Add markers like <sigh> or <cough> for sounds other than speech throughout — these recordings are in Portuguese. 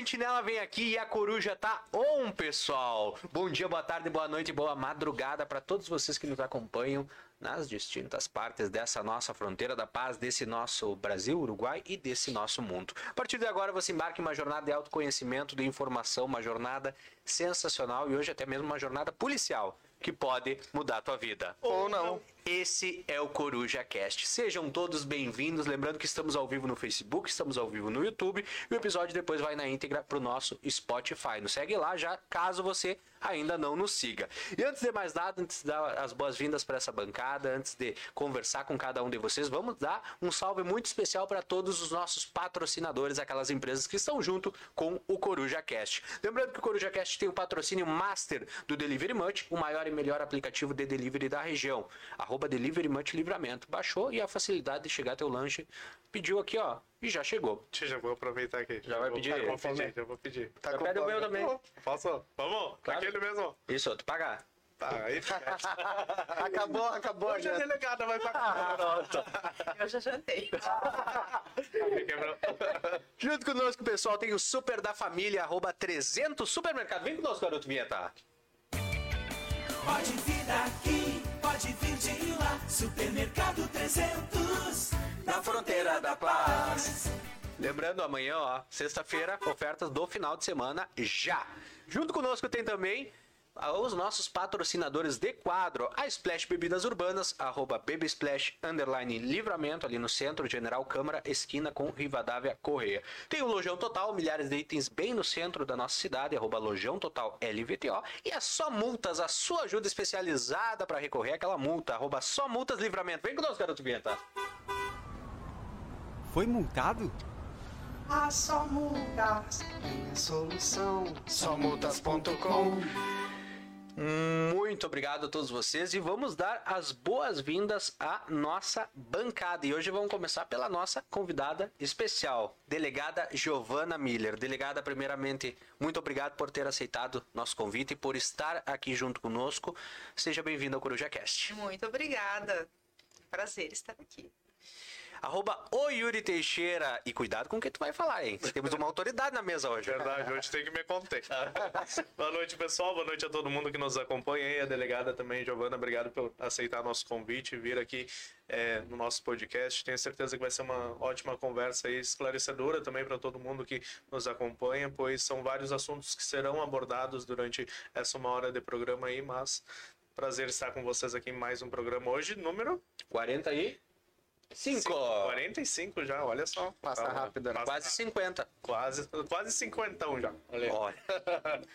Sentinela vem aqui e a coruja tá on, pessoal. Bom dia, boa tarde, boa noite, boa madrugada para todos vocês que nos acompanham nas distintas partes dessa nossa fronteira da paz, desse nosso Brasil, Uruguai e desse nosso mundo. A partir de agora você embarca em uma jornada de autoconhecimento, de informação, uma jornada sensacional e hoje até mesmo uma jornada policial que pode mudar a tua vida. Ou não. Esse é o Coruja Cast. Sejam todos bem-vindos. Lembrando que estamos ao vivo no Facebook, estamos ao vivo no YouTube e o episódio depois vai na íntegra pro nosso Spotify. Nos segue lá já, caso você ainda não nos siga. E antes de mais nada, antes de dar as boas-vindas para essa bancada, antes de conversar com cada um de vocês, vamos dar um salve muito especial para todos os nossos patrocinadores, aquelas empresas que estão junto com o Coruja Cast. Lembrando que o Coruja Cast tem o patrocínio master do Delivery Much, o maior e melhor aplicativo de delivery da região. Arroba Delivery Much Livramento. Baixou e a facilidade de chegar teu lanche. Pediu aqui, ó, e já chegou. Já vou aproveitar aqui. Já vai vou, pedir? Já vou Com pedir, já vou pedir. Já pede o meu também. Posso? Vamos? Claro. Aquele mesmo. Isso, tu pagar. Tá, aí fica. <laughs> Acabou, acabou Hoje a já. delegada vai pagar. Eu já jantei. Junto conosco, pessoal, tem o Super da Família, arroba 300 Supermercado. Vem conosco, garoto Vinheta. Pode vir daqui, pode vir de lá. Supermercado 300, na fronteira da paz. Lembrando, amanhã, ó, sexta-feira, ofertas do final de semana já. Junto conosco tem também ah, os nossos patrocinadores de quadro, a Splash Bebidas Urbanas, arroba Baby Splash, underline Livramento, ali no centro, General Câmara, esquina com Rivadavia Correia. Tem o Lojão Total, milhares de itens bem no centro da nossa cidade, arroba Lojão Total LVTO. E a Só Multas, a sua ajuda especializada para recorrer àquela multa, arroba Só Multas Livramento. Vem conosco, garoto Vinheta. Foi multado? A só multas tem a solução. Somultas.com Muito obrigado a todos vocês e vamos dar as boas-vindas à nossa bancada. E hoje vamos começar pela nossa convidada especial, delegada Giovana Miller. Delegada, primeiramente, muito obrigado por ter aceitado nosso convite e por estar aqui junto conosco. Seja bem-vinda ao CorujaCast. Muito obrigada. Prazer estar aqui. Arroba o Yuri Teixeira. E cuidado com o que tu vai falar, hein? Temos uma autoridade na mesa hoje. Verdade, hoje tem que me conter. <laughs> Boa noite, pessoal. Boa noite a todo mundo que nos acompanha aí. A delegada também, Giovana, obrigado por aceitar nosso convite e vir aqui é, no nosso podcast. Tenho certeza que vai ser uma ótima conversa aí, esclarecedora também para todo mundo que nos acompanha, pois são vários assuntos que serão abordados durante essa uma hora de programa aí, mas prazer estar com vocês aqui em mais um programa hoje, número 45. 45 já, olha só. Passa rápido, né? passa Quase 50. Quase, quase 50 já. Olha aí. Olha. <laughs>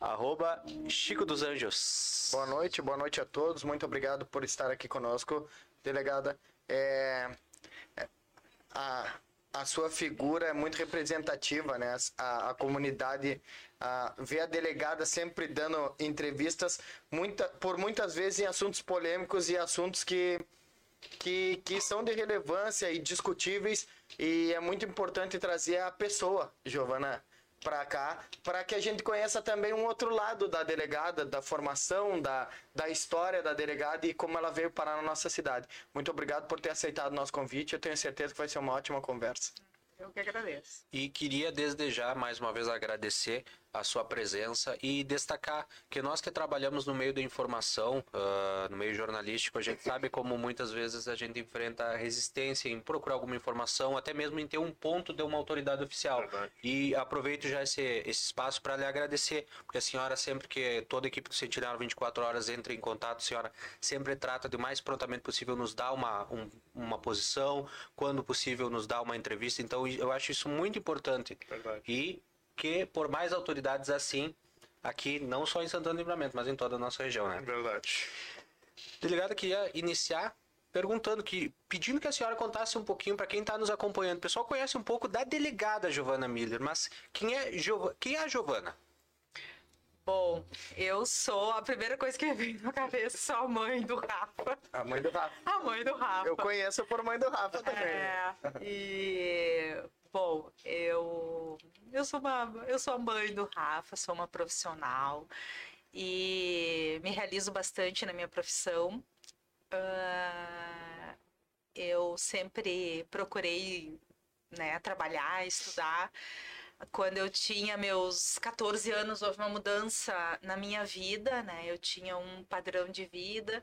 Arroba Chico dos Anjos. Boa noite, boa noite a todos. Muito obrigado por estar aqui conosco, delegada. É, é, a, a sua figura é muito representativa, né? A, a comunidade a, vê a delegada sempre dando entrevistas, muita, por muitas vezes em assuntos polêmicos e assuntos que que, que são de relevância e discutíveis e é muito importante trazer a pessoa, Giovana, para cá, para que a gente conheça também um outro lado da delegada, da formação, da, da história da delegada e como ela veio parar na nossa cidade. Muito obrigado por ter aceitado o nosso convite, eu tenho certeza que vai ser uma ótima conversa. Eu que agradeço. E queria desde já mais uma vez agradecer a sua presença e destacar que nós que trabalhamos no meio da informação, ah, no meio jornalístico, a gente sabe como muitas vezes a gente enfrenta resistência em procurar alguma informação, até mesmo em ter um ponto de uma autoridade oficial. Verdade. E aproveito já esse, esse espaço para lhe agradecer, porque a senhora sempre que toda a equipe do Sentinela 24 horas entra em contato, a senhora sempre trata de mais prontamente possível nos dar uma, um- uma posição, quando possível nos dá uma entrevista. Então eu acho isso muito importante. Verdade. E que por mais autoridades assim, aqui não só em Santana do Livramento, mas em toda a nossa região, né? Verdade. Delegado queria iniciar perguntando que pedindo que a senhora contasse um pouquinho para quem está nos acompanhando. O pessoal conhece um pouco da delegada Giovana Miller, mas quem é Giova- quem é a Giovana? Bom, eu sou a primeira coisa que vem na cabeça, sou a mãe do Rafa. A mãe do Rafa. A mãe do Rafa. Eu conheço por mãe do Rafa também. É, e bom, eu eu sou uma eu sou a mãe do Rafa, sou uma profissional e me realizo bastante na minha profissão. Ah, eu sempre procurei né, trabalhar, estudar Quando eu tinha meus 14 anos, houve uma mudança na minha vida, né? Eu tinha um padrão de vida.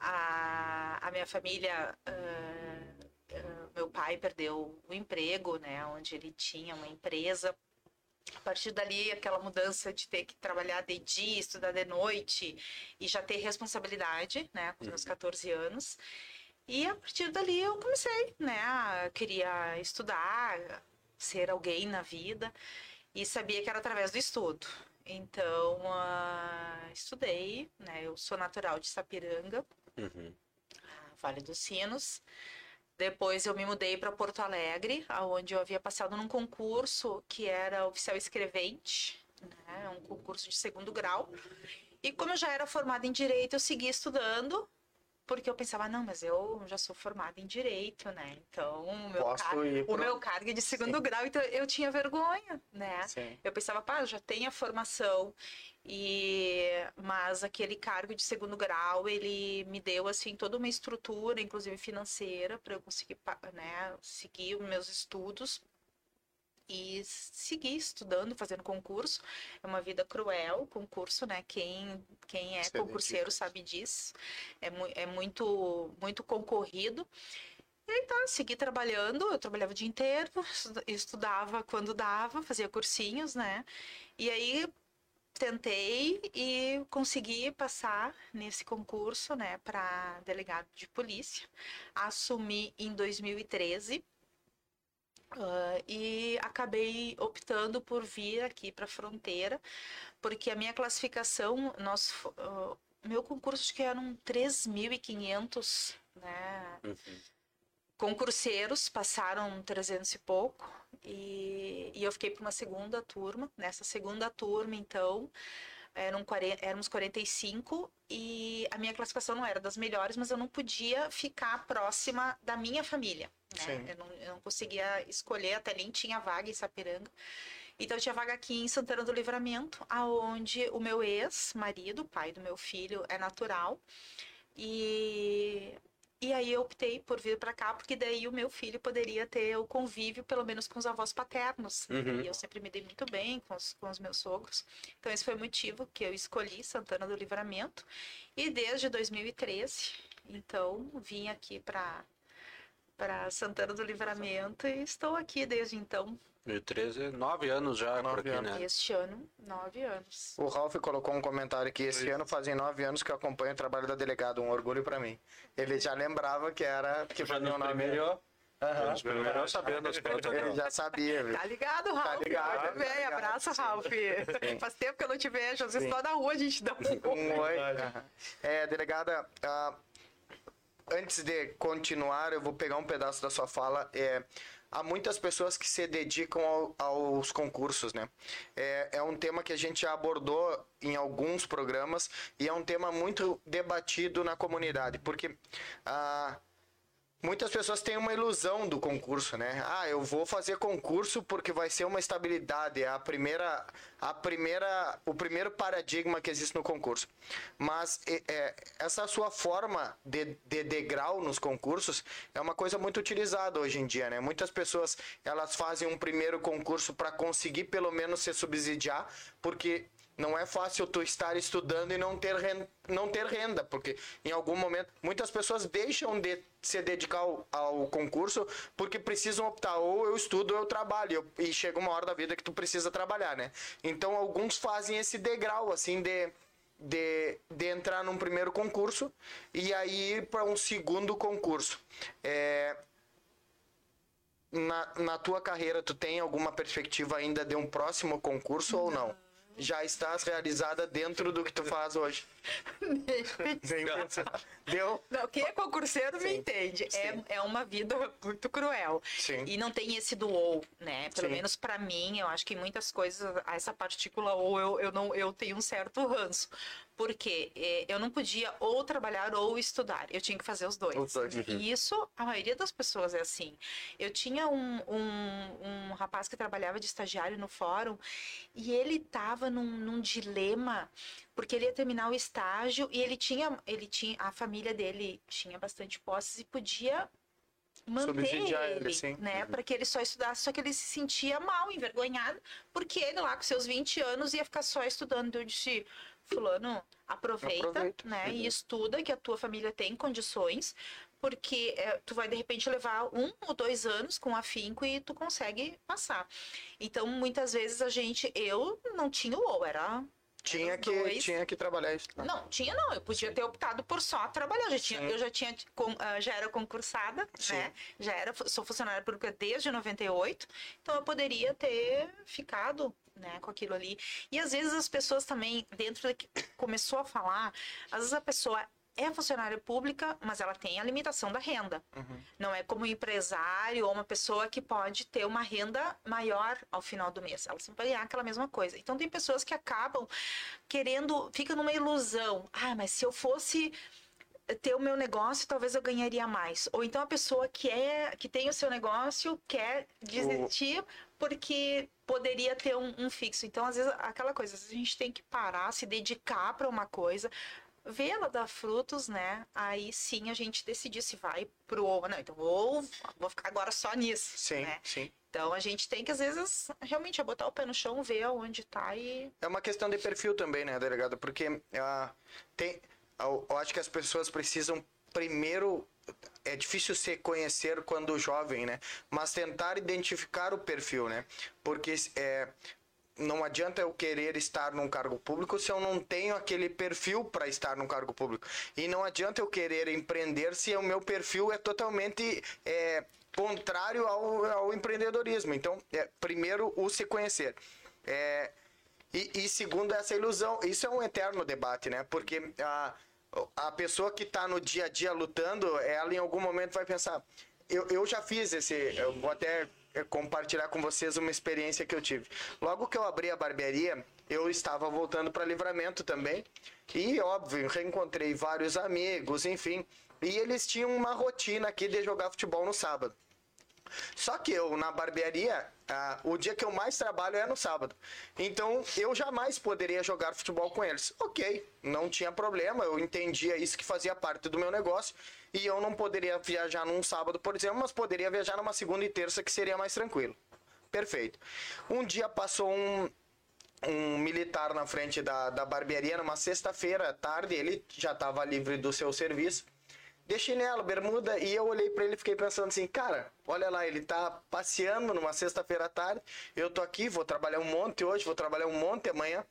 A, a minha família, uh, uh, meu pai perdeu o emprego, né? Onde ele tinha uma empresa. A partir dali, aquela mudança de ter que trabalhar de dia, estudar de noite e já ter responsabilidade, né? Com meus 14 anos. E a partir dali eu comecei, né? Queria estudar, ser alguém na vida e sabia que era através do estudo. Então, uh, estudei, né? Eu sou natural de Sapiranga, Uhum. Vale dos Sinos. Depois eu me mudei para Porto Alegre, onde eu havia passado num concurso que era oficial escrevente, né? um concurso de segundo grau. E como eu já era formada em direito, eu segui estudando porque eu pensava, não, mas eu já sou formada em direito, né? Então, o meu, car... ir o pro- meu cargo é de segundo grau, então eu tinha vergonha, né? Sim. Eu pensava, pá, eu já tenho a formação, e mas aquele cargo de segundo grau, ele me deu, assim, toda uma estrutura, inclusive financeira, para eu conseguir, né, seguir os meus estudos e seguir estudando, fazendo concurso. É uma vida cruel, concurso, né? Quem, quem é Se concurseiro sabe disso. É, mu é muito, muito concorrido. E então, eu segui trabalhando, eu trabalhava o dia inteiro, estu- estudava quando dava, fazia cursinhos, né? E aí tentei e consegui passar nesse concurso, né, para delegado de polícia. Assumi em 2013 ah, e acabei optando por vir aqui para a fronteira, porque a minha classificação, nós, ah, meu concurso acho que eram 3.500, né? Uhum. Concurseiros passaram 300 e pouco e, e eu fiquei para uma segunda turma. Nessa segunda turma, então, eram 40, éramos 45 e a minha classificação não era das melhores, mas eu não podia ficar próxima da minha família. Né? Eu, não, eu não conseguia escolher, até nem tinha vaga em Sapiranga. Então, eu tinha vaga aqui em Santana do Livramento, aonde o meu ex-marido, pai do meu filho, é natural. E, e aí eu optei por vir para cá, porque daí o meu filho poderia ter o convívio, pelo menos com os avós paternos. Uhum. E eu sempre me dei muito bem com os, com os meus sogros. Então, esse foi o motivo que eu escolhi Santana do Livramento. E desde 2013, então, vim aqui para para Santana do Livramento e estou aqui desde então, 2013, nove anos já por Nove aqui, anos. né? este ano, nove anos. O Ralph colocou um comentário que esse ano fazem nove anos que eu acompanho o trabalho da delegada, um orgulho pra mim. Ele já lembrava que era que fazia no nove primeiro, anos. Aham. nos primeiro eu sabendo as plantas. Ele né? já sabia, viu? Tá ligado, Ralf? ligado, Muito bem, tá ligado. abraço, Ralf. Faz tempo que eu não te vejo, às vezes só na rua a gente dá um Um oi. É, delegada, antes de continuar, eu vou pegar um pedaço da sua fala. É, há muitas pessoas que se dedicam ao- aos concursos, né? É, é um tema que a gente já abordou em alguns programas e é um tema muito debatido na comunidade, porque ah, Muitas pessoas têm uma ilusão do concurso, né? Ah, eu vou fazer concurso porque vai ser uma estabilidade, é a primeira, a primeira, o primeiro paradigma que existe no concurso. Mas é, essa sua forma de, de degrau nos concursos é uma coisa muito utilizada hoje em dia, né? Muitas pessoas elas fazem um primeiro concurso para conseguir pelo menos se subsidiar, porque não é fácil tu estar estudando e não ter renda, não ter renda, porque em algum momento muitas pessoas deixam de se dedicar ao, ao concurso porque precisam optar ou eu estudo ou eu trabalho e chega uma hora da vida que tu precisa trabalhar, né? Então alguns fazem esse degrau assim de de, de entrar num primeiro concurso e aí ir para um segundo concurso. É, na, na tua carreira, tu tem alguma perspectiva ainda de um próximo concurso ou não? Já estás realizada dentro do que tu faz hoje? Deu? Não, quem é concurseiro me entende. sim. É, é uma vida muito cruel. Sim. E não tem esse do ou, né? Pelo menos pra mim, eu acho que em muitas coisas, essa partícula ou eu, eu, não, eu tenho um certo ranço. Porque eh, eu não podia ou trabalhar ou estudar. Eu tinha que fazer os dois. Os dois. E isso, a maioria das pessoas é assim. Eu tinha um, um, um rapaz que trabalhava de estagiário no fórum e ele tava num, num dilema porque ele ia terminar o estágio e ele tinha, ele tinha, a família dele tinha bastante posses e podia manter Subsidiar ele, ele, né, para que ele só estudasse, só que ele se sentia mal, envergonhado, porque ele lá com seus 20 anos ia ficar só estudando. Então eu disse, fulano, aproveita, Aproveita. né, e estuda que a tua família tem condições, porque é, tu vai de repente levar um ou dois anos com afinco e tu consegue passar. Então, muitas vezes a gente, eu não tinha o ou, era Tinha que, dois. tinha que trabalhar isso. né? não, tinha não. Eu podia ter optado por só trabalhar. Já tinha, Sim. eu já tinha, ah, já era concursada, Sim. né? Já era, sou funcionária pública desde 98. Então eu poderia ter ficado, né, com aquilo ali. E às vezes as pessoas também, dentro da que começou a falar, às vezes a pessoa é funcionária pública, mas ela tem a limitação da renda. Uhum. Não é como um empresário ou uma pessoa que pode ter uma renda maior ao final do mês. Ela sempre vai ganhar aquela mesma coisa. Então tem pessoas que acabam querendo, fica numa ilusão. Ah, mas se eu fosse ter o meu negócio, talvez eu ganharia mais. Ou então a pessoa que é que tem o seu negócio quer desistir porque poderia ter um, um fixo. Então, às vezes, aquela coisa, às vezes a gente tem que parar, se dedicar para uma coisa, ver ela dar frutos, né? Aí sim a gente decidir se vai pro não. Então, ou vou ficar agora só nisso. Sim, né? sim. Então a gente tem que, às vezes, realmente é botar o pé no chão, ver aonde tá e. É uma questão de perfil também, né, delegado? Porque ah, tem, eu, eu acho que as pessoas precisam primeiro. É difícil se conhecer quando jovem, né? Mas tentar identificar o perfil, né? Porque é, não adianta eu querer estar num cargo público se eu não tenho aquele perfil para estar num cargo público. E não adianta eu querer empreender se o meu perfil é totalmente é, contrário ao, ao empreendedorismo. Então, é, primeiro, o se conhecer. É, e, e segundo, essa ilusão. Isso é um eterno debate, né? Porque a, a pessoa que está no dia a dia lutando, ela em algum momento vai pensar. Eu, eu já fiz esse. Eu vou até compartilhar com vocês uma experiência que eu tive. Logo que eu abri a barbearia, eu estava voltando para livramento também. E, óbvio, reencontrei vários amigos, enfim. E eles tinham uma rotina aqui de jogar futebol no sábado. Só que eu, na barbearia, ah, o dia que eu mais trabalho é no sábado. Então, eu jamais poderia jogar futebol com eles. Ok, não tinha problema, eu entendia isso que fazia parte do meu negócio. E eu não poderia viajar num sábado, por exemplo, mas poderia viajar numa segunda e terça, que seria mais tranquilo. Perfeito. Um dia passou um, um militar na frente da, da barbearia, numa sexta-feira à tarde, ele já estava livre do seu serviço de chinelo, bermuda, e eu olhei pra ele e fiquei pensando assim, cara, olha lá, ele tá passeando numa sexta-feira à tarde, eu tô aqui, vou trabalhar um monte hoje, vou trabalhar um monte amanhã,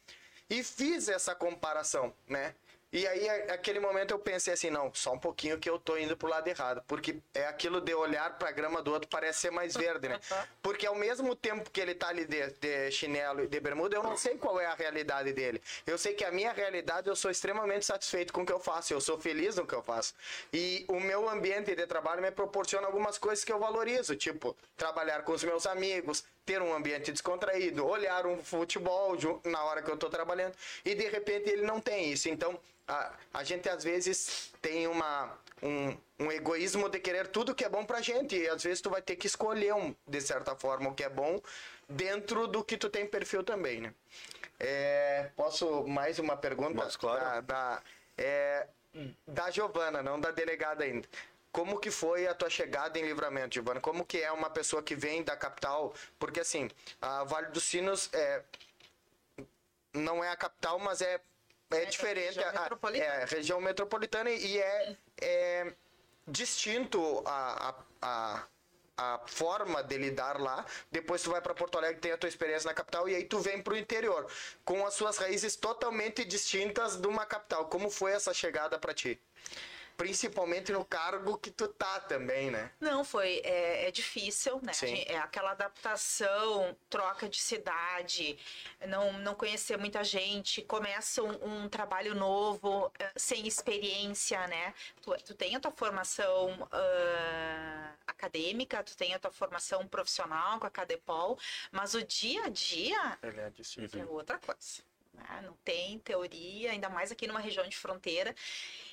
e fiz essa comparação, né? E aí, aquele momento eu pensei assim, não, só um pouquinho que eu tô indo pro lado errado, porque é aquilo de olhar pra grama do outro parece ser mais verde, né? <laughs> Porque ao mesmo tempo que ele tá ali de, de chinelo e de bermuda, eu não sei qual é a realidade dele. Eu sei que a minha realidade, eu sou extremamente satisfeito com o que eu faço, eu sou feliz no que eu faço. E o meu ambiente de trabalho me proporciona algumas coisas que eu valorizo, tipo, trabalhar com os meus amigos, ter um ambiente descontraído, olhar um futebol na hora que eu tô trabalhando, e de repente ele não tem isso. Então, a, a gente às vezes tem uma, um, um egoísmo de querer tudo que é bom pra gente, e às vezes tu vai ter que escolher, um, de certa forma, o que é bom dentro do que tu tem perfil também, né? É, posso mais uma pergunta? Mas, claro. Da, da, é, da Giovana, não da delegada ainda. Como que foi a tua chegada em Livramento, Giovana? Como que é uma pessoa que vem da capital? Porque assim, a Vale dos Sinos é, não é a capital, mas é, é, diferente. região a- a- é região metropolitana e é, é distinto a, a, a, a forma de lidar lá. Depois tu vai para Porto Alegre, tem a tua experiência na capital e aí tu vem pro interior com as suas raízes totalmente distintas de uma capital. Como foi essa chegada para ti? Principalmente no cargo que tu tá também, né? Não, foi. É, é difícil, né? Sim. É aquela adaptação, troca de cidade, não, não conhecer muita gente, começa um, um trabalho novo, eh, sem experiência, né? Tu, tu tem a tua formação ah, acadêmica, tu tem a tua formação profissional com a Cadepol, mas o dia a dia é é outra coisa. Né? Não tem teoria, ainda mais aqui numa região de fronteira.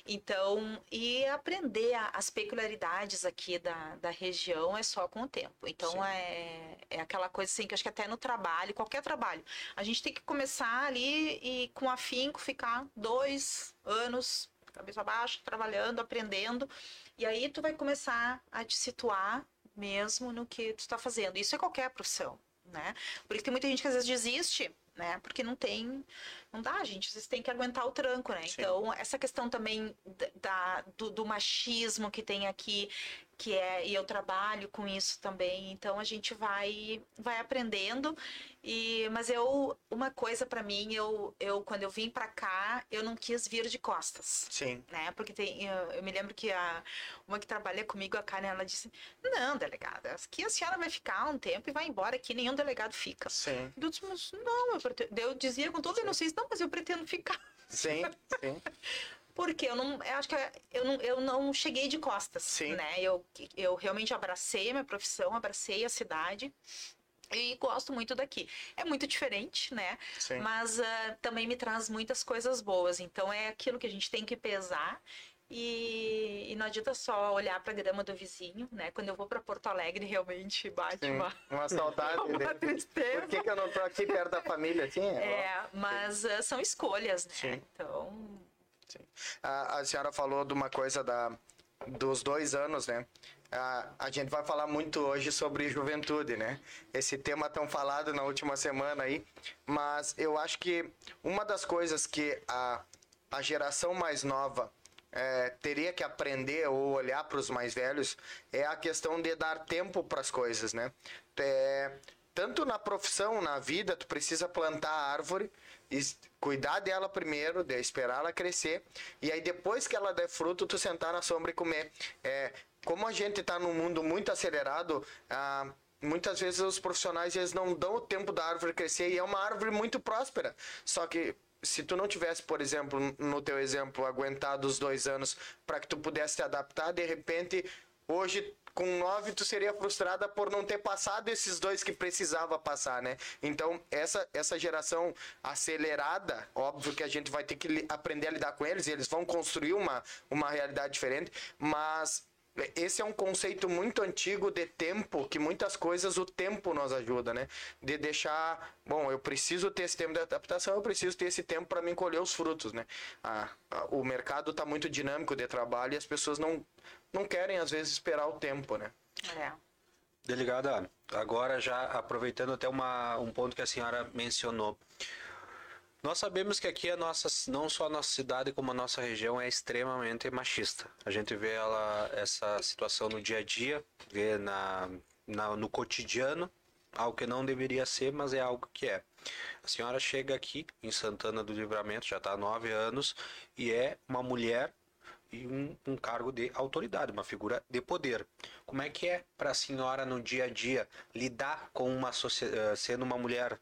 Então, e aprender a- as peculiaridades aqui da, da região é só com o tempo. Então, é, é aquela coisa assim que acho que até no trabalho, qualquer trabalho, a gente tem que começar ali e com afinco ficar dois anos, cabeça baixa, trabalhando, aprendendo. E aí tu vai começar a te situar mesmo no que tu está fazendo. Isso é qualquer profissão, né? Por isso tem muita gente que às vezes desiste, né? Porque não tem, não dá, gente. Vocês têm que aguentar o tranco, né? Sim. Então essa questão também da, do, do machismo que tem aqui, que é e eu trabalho com isso também. Então a gente vai vai aprendendo e mas eu uma coisa para mim, eu eu quando eu vim para cá, eu não quis vir de costas Sim. né? Porque tem, eu, eu me lembro que a uma que trabalha comigo, a Karen, ela disse: Não, delegada, aqui a senhora vai ficar um tempo e vai embora, aqui nenhum delegado fica. Sim. Eu disse, mas não, eu, pretendo... eu dizia com toda inocência, não, mas eu pretendo ficar. Sim. Sim. <laughs> Porque eu não, eu acho que eu não, eu não cheguei de costas, Sim. né? Eu, eu realmente abracei a minha profissão, abracei a cidade e gosto muito daqui. É muito diferente, né? Sim. Mas ah, também me traz muitas coisas boas. Então é aquilo que a gente tem que pesar. E, e não adianta só olhar para a grama do vizinho, né? Quando eu vou para Porto Alegre, realmente bate Sim. uma, Uma saudade. <laughs> uma né? tristeza. Por que, que eu não tô aqui perto da família, assim? É, mas ah, são escolhas, né? Sim. Então, A, a senhora falou de uma coisa da, dos dois anos, né? A, a gente vai falar muito hoje sobre juventude, né? Esse tema tão falado na última semana aí. Mas eu acho que uma das coisas que a, a geração mais nova é, teria que aprender ou olhar para os mais velhos é a questão de dar tempo para as coisas, né? É, tanto na profissão, na vida, tu precisa plantar a árvore cuidar dela primeiro, de esperar ela crescer e aí depois que ela der fruto, tu sentar na sombra e comer. É, como a gente está num mundo muito acelerado, ah, muitas vezes os profissionais eles não dão o tempo da árvore crescer e é uma árvore muito próspera. Só que se tu não tivesse, por exemplo, no teu exemplo, aguentado os dois anos para que tu pudesse te adaptar, de repente, hoje com nove tu seria frustrada por não ter passado esses dois que precisava passar, né? Então essa essa geração acelerada, óbvio que a gente vai ter que aprender a lidar com eles, e eles vão construir uma uma realidade diferente, mas esse é um conceito muito antigo de tempo, que muitas coisas o tempo nos ajuda, né? De deixar, bom, eu preciso ter esse tempo de adaptação, eu preciso ter esse tempo para me colher os frutos, né? Ah, ah, o mercado está muito dinâmico de trabalho e as pessoas não, não querem, às vezes, esperar o tempo, né? é. Delegada, agora já aproveitando até uma, um ponto que a senhora mencionou. Nós sabemos que aqui a nossa, não só a nossa cidade, como a nossa região é extremamente machista. A gente vê ela, essa situação no dia a dia, vê na, na, no cotidiano, algo que não deveria ser, mas é algo que é. A senhora chega aqui em Santana do Livramento, já está há nove anos, e é uma mulher e um, um cargo de autoridade, uma figura de poder. Como é que é para a senhora no dia a dia lidar com uma sociedade, sendo uma mulher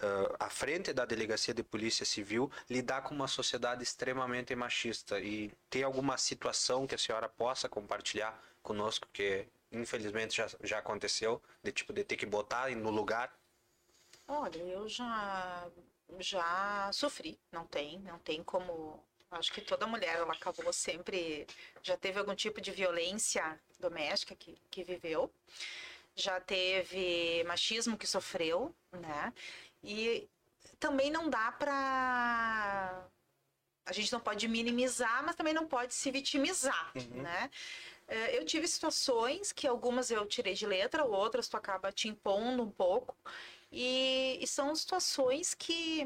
eh, à frente da delegacia de polícia civil, lidar com uma sociedade extremamente machista e ter alguma situação que a senhora possa compartilhar conosco que infelizmente já, já aconteceu, de tipo de ter que botar no lugar? Olha, eu já já sofri, não tem, não tem como. Acho que toda mulher ela acabou sempre já teve algum tipo de violência doméstica que, que viveu, já teve machismo que sofreu, né? E também não dá pra a gente não pode minimizar, mas também não pode se vitimizar, né? Eh, Eu tive situações que algumas eu tirei de letra, outras tu acaba te impondo um pouco. E, e são situações que.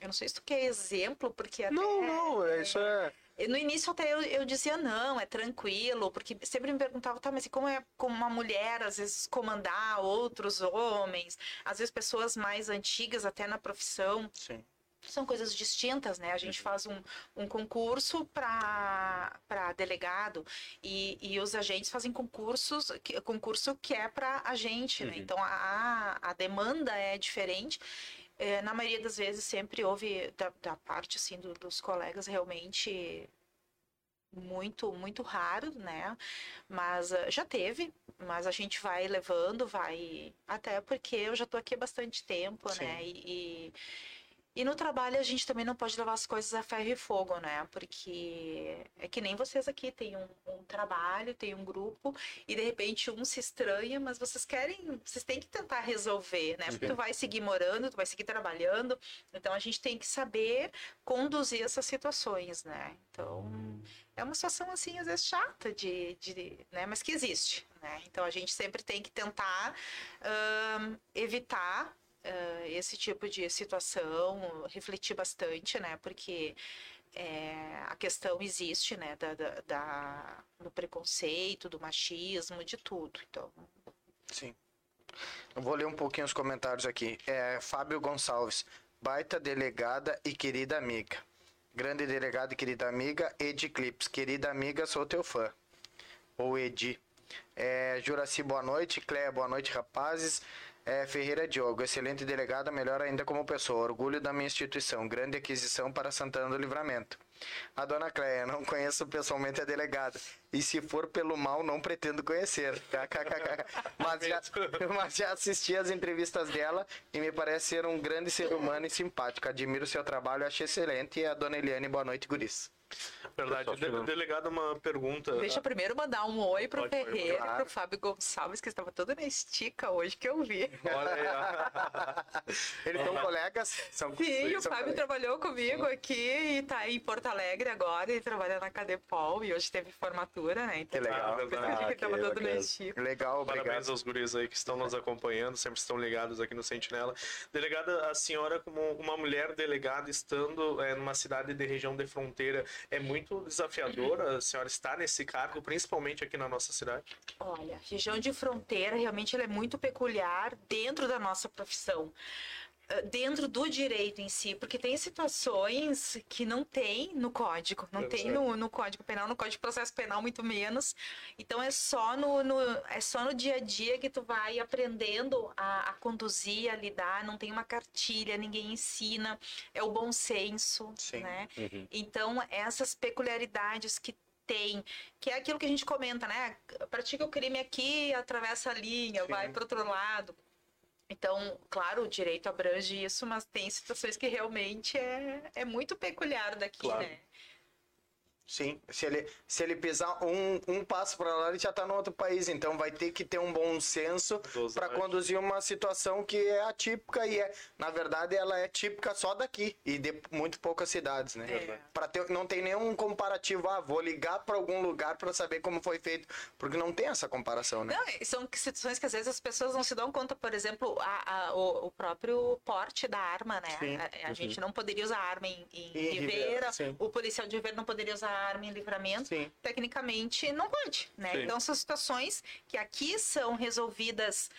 Eu não sei se tu quer exemplo, porque até. Não, não, é isso é. No início até eu, eu dizia não, é tranquilo, porque sempre me perguntava, tá, mas como é como uma mulher às vezes comandar outros homens, às vezes pessoas mais antigas até na profissão, Sim. são coisas distintas, né? A gente faz um, um concurso para delegado e, e os agentes fazem concursos, que, concurso que é para agente, né? Uhum. Então a, a demanda é diferente. É, na maioria das vezes sempre houve da, da parte assim do- dos colegas realmente muito muito raro, né? Mas ah, já teve, mas a gente vai levando, vai até porque eu já tô aqui há bastante tempo, Sim. né? E, e, e no trabalho a gente também não pode levar as coisas a ferro e fogo, né? Porque é que nem vocês aqui, tem um, um trabalho, tem um grupo, e de repente um se estranha, mas vocês querem, vocês têm que tentar resolver, né? Porque tu vai seguir morando, tu vai seguir trabalhando, então a gente tem que saber conduzir essas situações, né? Então, é uma situação assim às vezes chata de, de né mas que existe né então a gente sempre tem que tentar evitar ah, esse tipo de situação refletir bastante né porque é, a questão existe né da, da, da- do preconceito do machismo de tudo então Sim. Eu vou ler um pouquinho os comentários aqui. É, Fábio Gonçalves, baita delegada e querida amiga. Grande delegada e querida amiga, Edi Clips. Querida amiga, sou teu fã. Ou Edi. É, Juraci, boa noite. Cléia, boa noite, rapazes. É, Ferreira Diogo, excelente delegada, melhor ainda como pessoa. Orgulho da minha instituição. Grande aquisição para Santana do Livramento. A dona Cléia, não conheço pessoalmente a delegada. E se for pelo mal, não pretendo conhecer. <laughs> Mas já, mas já assisti as entrevistas dela e me parece ser um grande ser humano e simpático. Admiro seu trabalho, acho excelente. E a dona Eliane, boa noite, guris. Verdade. De, delegado, uma pergunta. Deixa eu primeiro mandar um oi pro Pode, pode, Ferreira, claro. pro Fábio Gonçalves, que estava todo na estica hoje, que eu vi. Olha aí, ó. <laughs> Eles são colegas? São, Sim, o são Fábio colegas. trabalhou comigo aqui e tá em Porto Alegre agora, ele trabalha na Cadepol e hoje teve formatura, né? Então, Que legal. Ah, isso verdade. que todo na bacana. estica. Legal, Parabéns obrigado. aos guris aí que estão nos acompanhando, sempre estão ligados aqui no Sentinela. Delegada, a senhora, como uma mulher delegada, estando é, numa cidade de região de fronteira, é muito desafiadora a senhora estar nesse cargo, principalmente aqui na nossa cidade? Olha, região de fronteira realmente ela é muito peculiar dentro da nossa profissão. Ah, Dentro do direito em si, porque tem situações que não tem no código, não tem no, no código penal, no código de processo penal muito menos. Então é só no, no- é só no dia a dia que tu vai aprendendo a, a conduzir, a lidar. Não tem uma cartilha, ninguém ensina. É o bom senso, Sim. né? Uhum. Então, essas peculiaridades que tem, que é aquilo que a gente comenta, né? Pratica o crime aqui, atravessa a linha, vai para outro lado. Então, claro, o direito abrange isso, mas tem situações que realmente é, é muito peculiar daqui, Claro. né? Sim, se ele, se ele pisar um, um passo para lá, ele já está no outro país. Então vai ter que ter um bom senso para conduzir uma situação que é atípica e é, na verdade, ela é típica só daqui e de muito poucas cidades, né? É. Para ter, não tem nenhum comparativo. Ah, vou ligar para algum lugar para saber como foi feito, porque não tem essa comparação, né? Não, são situações que às vezes as pessoas não se dão conta, por exemplo, a- a- o, o próprio porte da arma, né? Sim. Uhum. A, a gente não poderia usar arma em, em Em Ribeira, Ribeira, o policial de Ribeira não poderia usar arma em livramento. Sim. Tecnicamente não pode, né? Sim. Então são situações que aqui são resolvidas.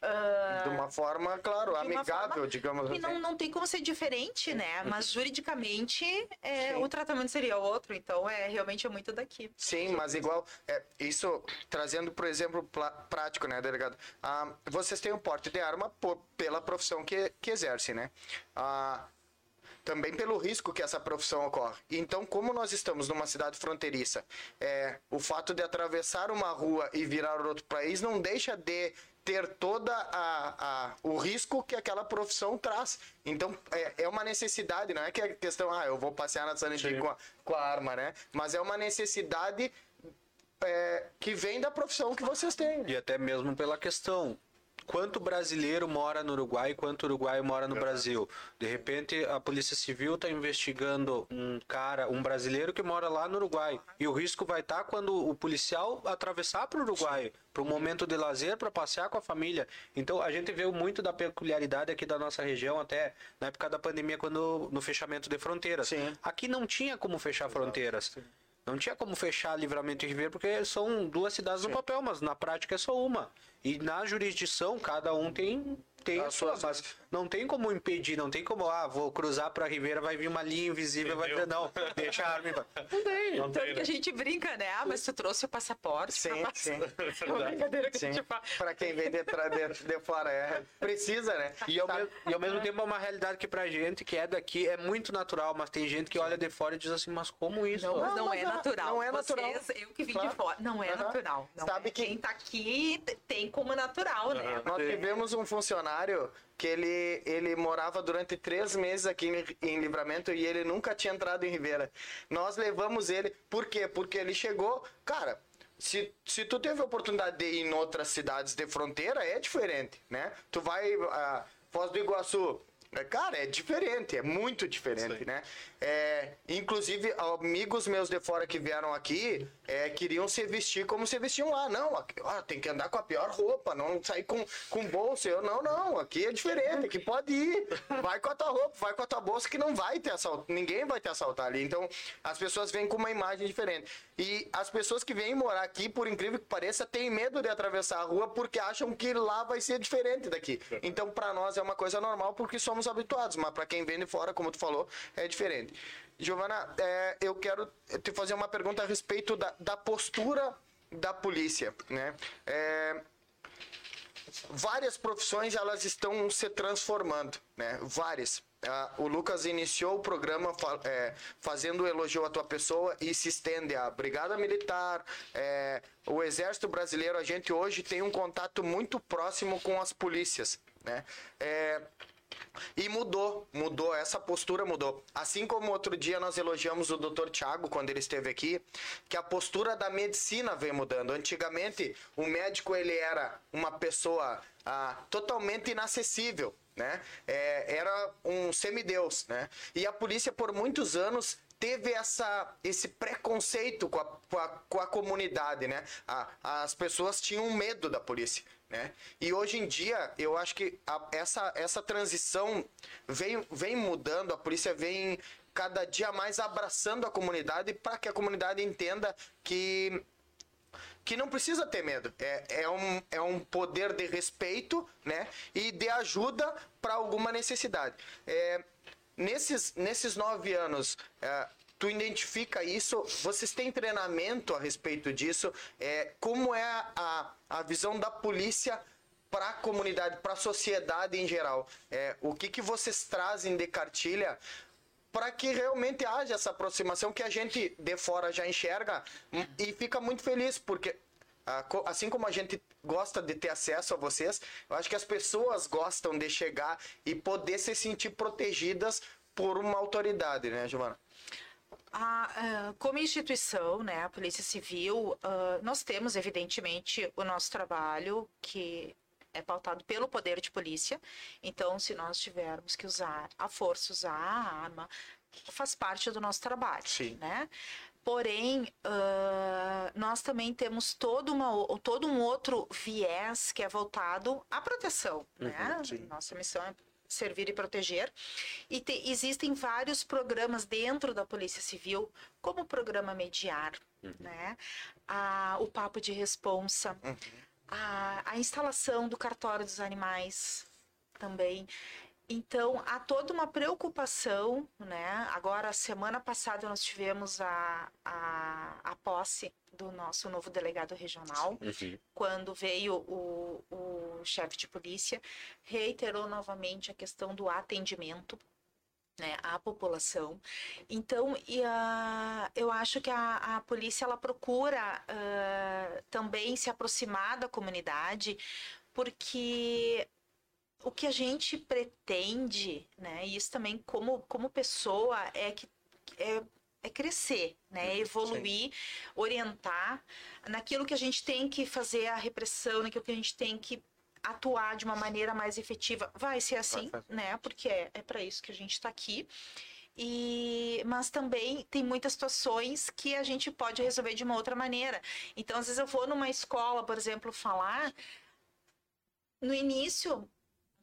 ah, De uma forma, claro, amigável, forma digamos assim. não, não tem como ser diferente, né? Mas juridicamente é, o tratamento seria outro, então é realmente é muito daqui. Sim, mas igual, é, isso trazendo por exemplo prático, né, delegado? Ah, vocês têm o porte de arma por, pela profissão que, que exercem, né? Ah, também pelo risco que essa profissão ocorre. Então, como nós estamos numa cidade fronteiriça, é, o fato de atravessar uma rua e virar outro país não deixa de ter toda a, a- o risco que aquela profissão traz. Então, é, é uma necessidade, não é que é questão, ah, eu vou passear na Sanity com a, com a arma, né? Mas é uma necessidade é, que vem da profissão que vocês têm. E até mesmo pela questão. Quanto brasileiro mora no Uruguai e quanto uruguaio mora no Brasil? De repente, a Polícia Civil está investigando um cara, um brasileiro que mora lá no Uruguai. E o risco vai estar quando o policial atravessar para o Uruguai, para um momento de lazer, para passear com a família. Então, a gente vê muito da peculiaridade aqui da nossa região, até na época da pandemia, quando no fechamento de fronteiras. Sim. Aqui não tinha como fechar fronteiras. Não tinha como fechar Livramento e Ribeira porque são duas cidades no papel, mas na prática é só uma. E na jurisdição cada um tem tem a sua, mas não tem como impedir, não tem como, ah, vou cruzar para Ribeira, vai vir uma linha invisível, vai dizer não, deixa a arma. em paz." <laughs> Não tem. Não Tanto tem, que né? a gente brinca, né? Ah, mas tu trouxe o passaporte. Sim, pra sim. <laughs> É uma brincadeira que a Sim. gente fala. Para quem vem de, de, de fora, é. Precisa, né? E ao, mesmo, e ao mesmo tempo é uma realidade que pra gente que é daqui é muito natural, mas tem gente que olha de fora e diz assim, mas como isso? Não, mas não, mas é não- natural. não é Vocês, natural. eu que vim Claro. de fora, não é natural. Não Sabe é. que- Quem tá aqui tem como natural, né? Nós tivemos um funcionário que ele, ele morava durante três meses aqui em, em Livramento e ele nunca tinha entrado em Ribeira. Nós levamos ele, por quê? Porque ele chegou, cara. Se, se tu teve a oportunidade de ir em outras cidades de fronteira, é diferente, né? Tu vai a Foz do Iguaçu, Cara, é diferente, é muito diferente, Sim. né? É, inclusive, amigos meus de fora que vieram aqui é, queriam se vestir como se vestiam lá. Não, aqui, ó, tem que andar com a pior roupa, não sair com, com bolsa. Eu, não, não, aqui é diferente, aqui pode ir. Vai com a tua roupa, vai com a tua bolsa que não vai ter assalto. Ninguém vai te assaltar ali. Então, as pessoas vêm com uma imagem diferente. E as pessoas que vêm morar aqui, por incrível que pareça, têm medo de atravessar a rua porque acham que lá vai ser diferente daqui. Então, para nós é uma coisa normal porque somos habituados, mas para quem vem de fora, como tu falou, é diferente. Giovana, é, eu quero te fazer uma pergunta a respeito da, da postura da polícia, né? É, várias profissões elas estão se transformando, né? Várias. Ah, o Lucas iniciou o programa é, fazendo elogio à tua pessoa e se estende à Brigada Militar, é, o Exército Brasileiro. A gente hoje tem um contato muito próximo com as polícias, né? É, e mudou, mudou, essa postura mudou. Assim como outro dia nós elogiamos o Dr. Tiago quando ele esteve aqui, que a postura da medicina vem mudando. Antigamente, o médico ele era uma pessoa ah, totalmente inacessível, né? É, era um semideus, né? E a polícia por muitos anos teve essa, esse preconceito com a, com a, com a comunidade, né? A- as pessoas tinham medo da polícia, né? E hoje em dia, eu acho que a- essa, essa transição vem, vem mudando, a polícia vem cada dia mais abraçando a comunidade para que a comunidade entenda que que não precisa ter medo. É, é, um, é um poder de respeito né? e de ajuda para alguma necessidade. É, nesses, nesses nove anos, é, tu identifica isso? Vocês têm treinamento a respeito disso? É, como é a, a visão da polícia para a comunidade, para a sociedade em geral? É, o que, que vocês trazem de cartilha para que realmente haja essa aproximação que a gente de fora já enxerga e fica muito feliz, porque ah, assim como a gente gosta de ter acesso a vocês, eu acho que as pessoas gostam de chegar e poder se sentir protegidas por uma autoridade, né, Giovana? A, como instituição, né, a Polícia Civil, ah, nós temos, evidentemente, o nosso trabalho que é pautado pelo poder de polícia. Então, se nós tivermos que usar a força, usar a arma, faz parte do nosso trabalho, Sim. né? Porém, ah, nós também temos todo, uma, todo um outro viés que é voltado à proteção, né? sim. Nossa missão é servir e proteger. E te- existem vários programas dentro da Polícia Civil, como o programa Mediar, né? A, o Papo de Responsa, a, a instalação do cartório dos animais também. Então, há toda uma preocupação, né? Agora, semana passada, nós tivemos a, a, a posse do nosso novo delegado regional quando veio o, o chefe de polícia, reiterou novamente a questão do atendimento né, à população. Então, e a, eu acho que a, a polícia ela procura ah, também se aproximar da comunidade, porque o que a gente pretende, né, e isso também como, como pessoa, é que é, é crescer, né, evoluir, orientar naquilo que a gente tem que fazer a repressão, naquilo que a gente tem que atuar de uma maneira mais efetiva. Vai ser assim, né, porque é, é para isso que a gente está aqui. E, mas também tem muitas situações que a gente pode resolver de uma outra maneira. Então, às vezes eu vou numa escola, por exemplo, falar, no início,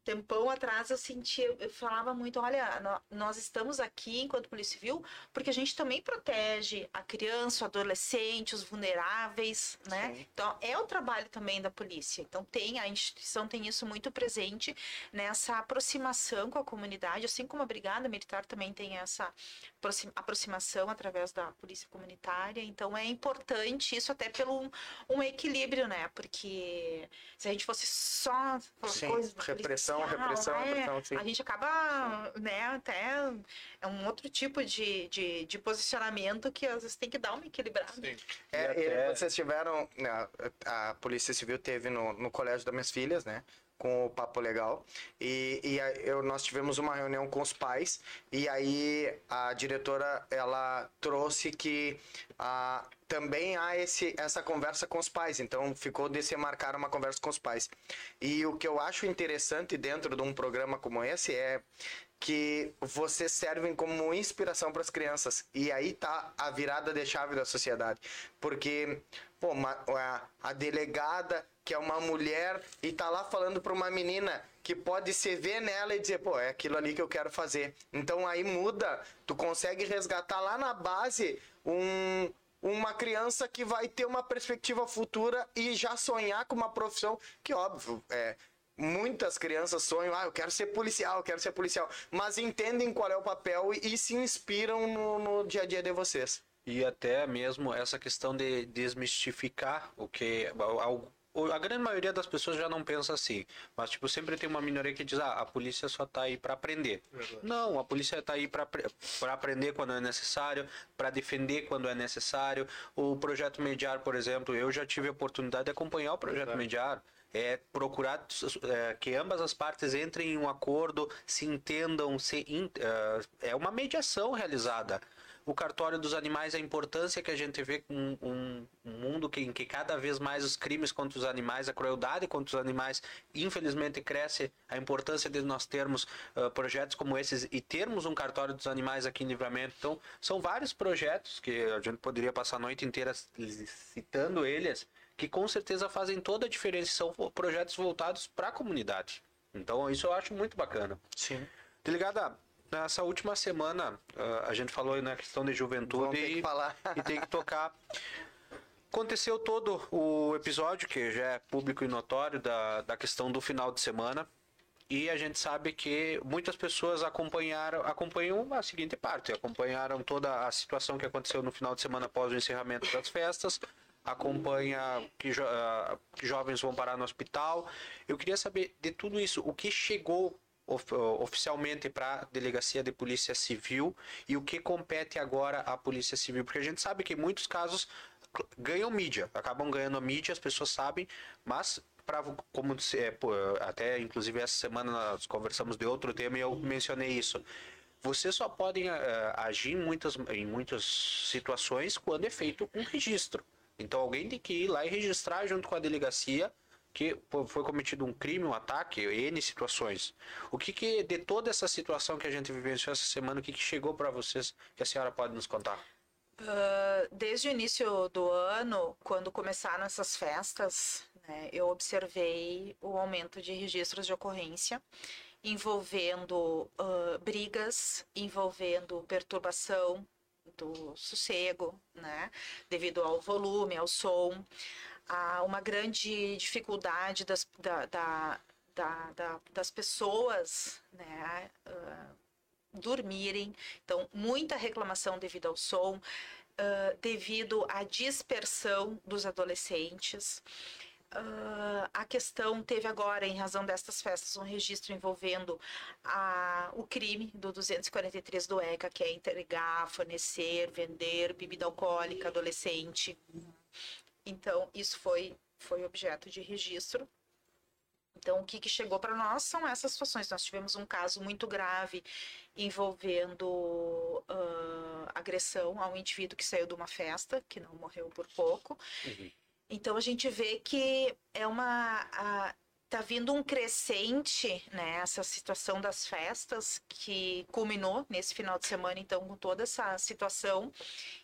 tempão atrás, eu sentia, eu falava muito, olha, nó- nós estamos aqui enquanto Polícia Civil porque a gente também protege a criança, o adolescente, os vulneráveis, né? Sim. Então, é o trabalho também da polícia. Então, tem, a instituição tem isso muito presente nessa aproximação com a comunidade, assim como a Brigada Militar também tem essa aproxi- aproximação através da polícia comunitária. Então, é importante isso até pelo um, equilíbrio, né? Porque se a gente fosse só falar Sim, coisas do repressão, repressão, é, repressão, sim. a gente acaba, né, até é um outro tipo de, de, de posicionamento que às vezes tem que dar uma equilibrada. Sim. É, até- vocês tiveram, né, a Polícia Civil teve no, no colégio das minhas filhas, né? Com o Papo Legal. E, e a- eu, nós tivemos uma reunião com os pais e aí a diretora ela trouxe que ah, também há esse, essa conversa com os pais. Então ficou de se marcar uma conversa com os pais. E o que eu acho interessante dentro de um programa como esse é que vocês servem como inspiração para as crianças. E aí tá a virada de chave da sociedade. Porque, pô, uma- a, a delegada, que é uma mulher, e tá lá falando para uma menina que pode se ver nela e dizer, pô, é aquilo ali que eu quero fazer. Então aí muda, tu consegue resgatar lá na base um, uma criança que vai ter uma perspectiva futura e já sonhar com uma profissão que, óbvio, é, muitas crianças sonham, ah, eu quero ser policial, eu quero ser policial, mas entendem qual é o papel e, e se inspiram no, no dia a dia de vocês. E até mesmo essa questão de desmistificar o que a grande maioria das pessoas já não pensa assim, mas tipo sempre tem uma minoria que diz: "Ah, a polícia só tá aí para aprender". Não, a polícia tá aí para aprender quando é necessário, para defender quando é necessário. O projeto Mediar, por exemplo, eu já tive a oportunidade de acompanhar o projeto Mediar é procurar é, que ambas as partes entrem em um acordo, se entendam, se in- é, é uma mediação realizada. O cartório dos animais, a importância que a gente vê com um, um mundo que, em que cada vez mais os crimes contra os animais, a crueldade contra os animais, infelizmente cresce. A importância de nós termos ah, projetos como esses e termos um cartório dos animais aqui em Livramento. Então, são vários projetos que a gente poderia passar a noite inteira citando eles, que com certeza fazem toda a diferença. São projetos voltados para a comunidade. Então, isso eu acho muito bacana. Sim. Delegada, nessa última semana, ah, a gente falou na questão de juventude e, e tem que tocar. Aconteceu todo o episódio, que já é público e notório, da, da questão do final de semana. E a gente sabe que muitas pessoas acompanharam, acompanham a seguinte parte, acompanharam toda a situação que aconteceu no final de semana após o encerramento das festas, acompanha que, jo- ah, que jovens vão parar no hospital. Eu queria saber de tudo isso, o que chegou of- oficialmente para a delegacia de polícia civil e o que compete agora à polícia civil, porque a gente sabe que muitos casos ganham mídia, acabam ganhando a mídia, as pessoas sabem, mas para como é, até inclusive essa semana nós conversamos de outro tema e eu mencionei isso. Vocês só podem eh, agir em muitas, em muitas situações quando é feito um registro. Então alguém tem que ir lá e registrar junto com a delegacia que foi cometido um crime, um ataque, N situações. O que, que de toda essa situação que a gente vivenciou essa semana, o que, que chegou para vocês que a senhora pode nos contar? Ah, desde o início do ano, quando começaram essas festas, né, eu observei o aumento de registros de ocorrência envolvendo ah, brigas, envolvendo perturbação do sossego, né, devido ao volume, ao som, há uma grande dificuldade das, da- da- da- da- das pessoas, né, ah, dormirem. Então, muita reclamação devido ao som, ah, devido à dispersão dos adolescentes. Ah, a questão teve agora, em razão destas festas, um registro envolvendo a, o crime do 243 do ECA, que é entregar, fornecer, vender bebida alcoólica adolescente. Então, isso foi, foi objeto de registro. Então, o que, que chegou para nós são essas situações. Nós tivemos um caso muito grave envolvendo ah, agressão a um indivíduo que saiu de uma festa, que não morreu por pouco. Então, a gente vê que é uma. Tá vindo um crescente, né, essa situação das festas que culminou nesse final de semana, então, com toda essa situação.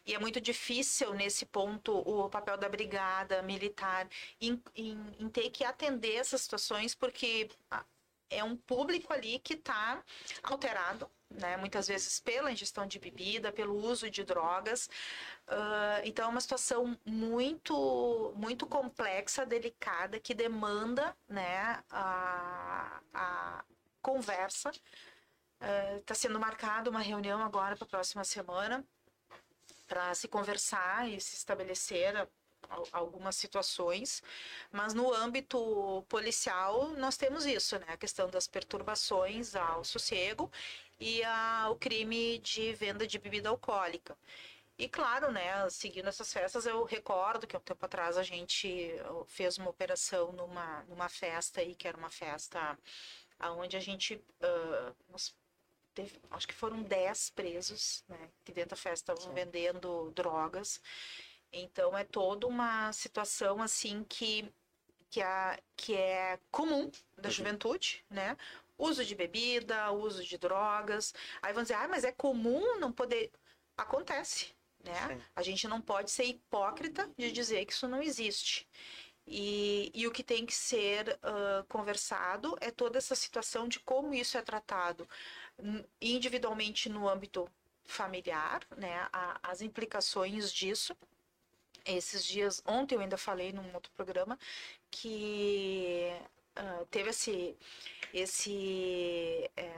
E é muito difícil nesse ponto o papel da brigada militar em, em- em ter que atender essas situações, porque ah, é um público ali que está alterado, né? Muitas vezes pela ingestão de bebida, pelo uso de drogas. Ah, então é uma situação muito, muito complexa, delicada, que demanda, né, a, a conversa. Está sendo marcada uma reunião agora para a próxima semana para se conversar e se estabelecer al- algumas situações, mas no âmbito policial nós temos isso, né? A questão das perturbações ao sossego e a, o crime de venda de bebida alcoólica. E claro, né, seguindo essas festas, eu recordo que um tempo atrás a gente fez uma operação numa, numa festa aí, que era uma festa onde a gente uh, teve, acho que foram 10 presos, né, que dentro da festa estavam vendendo drogas. Então é toda uma situação assim que que, a, que é comum da uhum. juventude, né? Uso de bebida, uso de drogas. Aí vão dizer, ah, mas é comum não poder. Acontece, né? Sim. A gente não pode ser hipócrita de dizer que isso não existe. E, e o que tem que ser uh, conversado é toda essa situação de como isso é tratado individualmente no âmbito familiar, né? A, as implicações disso esses dias, ontem eu ainda falei num outro programa que uh, teve esse, esse, é,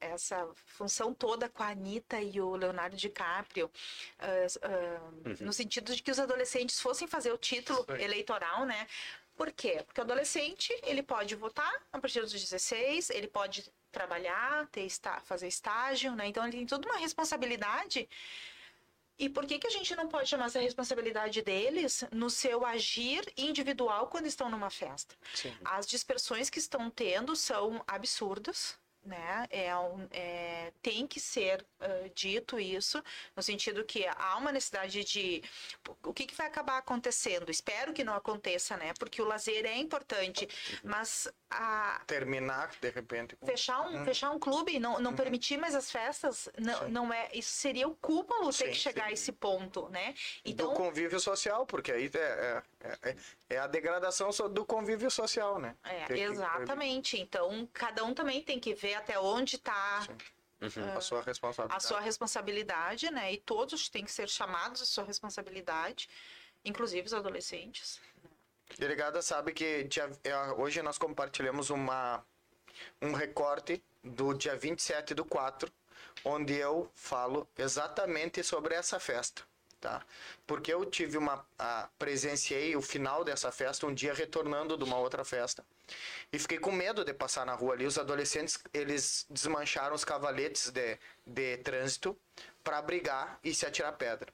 essa função toda com a Anitta e o Leonardo DiCaprio, uh, uh, uhum. no sentido de que os adolescentes fossem fazer o título Sim. eleitoral, né? Por quê? Porque o adolescente, ele pode votar a partir dos 16, ele pode trabalhar, ter, fazer estágio, né? Então, ele tem toda uma responsabilidade e por que, que a gente não pode chamar essa responsabilidade deles no seu agir individual quando estão numa festa? Sim. As dispersões que estão tendo são absurdas, né? É, é, tem que ser uh, dito isso, no sentido que há uma necessidade de. O que, que, vai acabar acontecendo? Espero que não aconteça, né? Porque o lazer é importante, mas. A... Terminar, de repente. Fechar um, uhum. fechar um clube, não, não uhum. permitir mais as festas, não, não é. Isso seria o cúmulo ter sim, que chegar sim. a esse ponto, né? Então, do convívio social, porque aí é, é, é, é a degradação do convívio social, né? É, exatamente. Que... Então, cada um também tem que ver até onde está uhum. a sua responsabilidade. A sua responsabilidade, né? E todos têm que ser chamados à sua responsabilidade, inclusive os adolescentes. Delegada sabe que dia, é, hoje nós compartilhamos uma, um recorte do dia 27 do 4, onde eu falo exatamente sobre essa festa tá? Porque eu tive uma a, presenciei o final dessa festa um dia retornando de uma outra festa e fiquei com medo de passar na rua ali. Os adolescentes eles desmancharam os cavaletes de, de trânsito para brigar e se atirar pedra.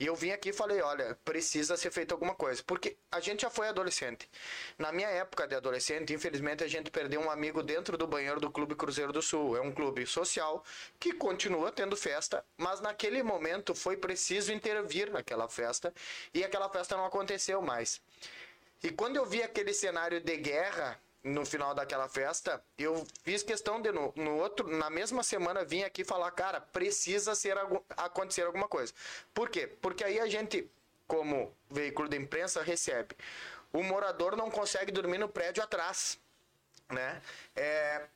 E eu vim aqui e falei, olha, precisa ser feito alguma coisa, porque a gente já foi adolescente. Na minha época de adolescente, infelizmente a gente perdeu um amigo dentro do banheiro do Clube Cruzeiro do Sul. É um clube social que continua tendo festa, mas naquele momento foi preciso intervir naquela festa e aquela festa não aconteceu mais. E quando eu vi aquele cenário de guerra no final daquela festa, eu fiz questão de no, no outro, na mesma semana vir aqui falar, cara, precisa ser acontecer alguma coisa. Por quê? Porque aí a gente, como veículo de imprensa, recebe. O morador não consegue dormir no prédio atrás, né? É,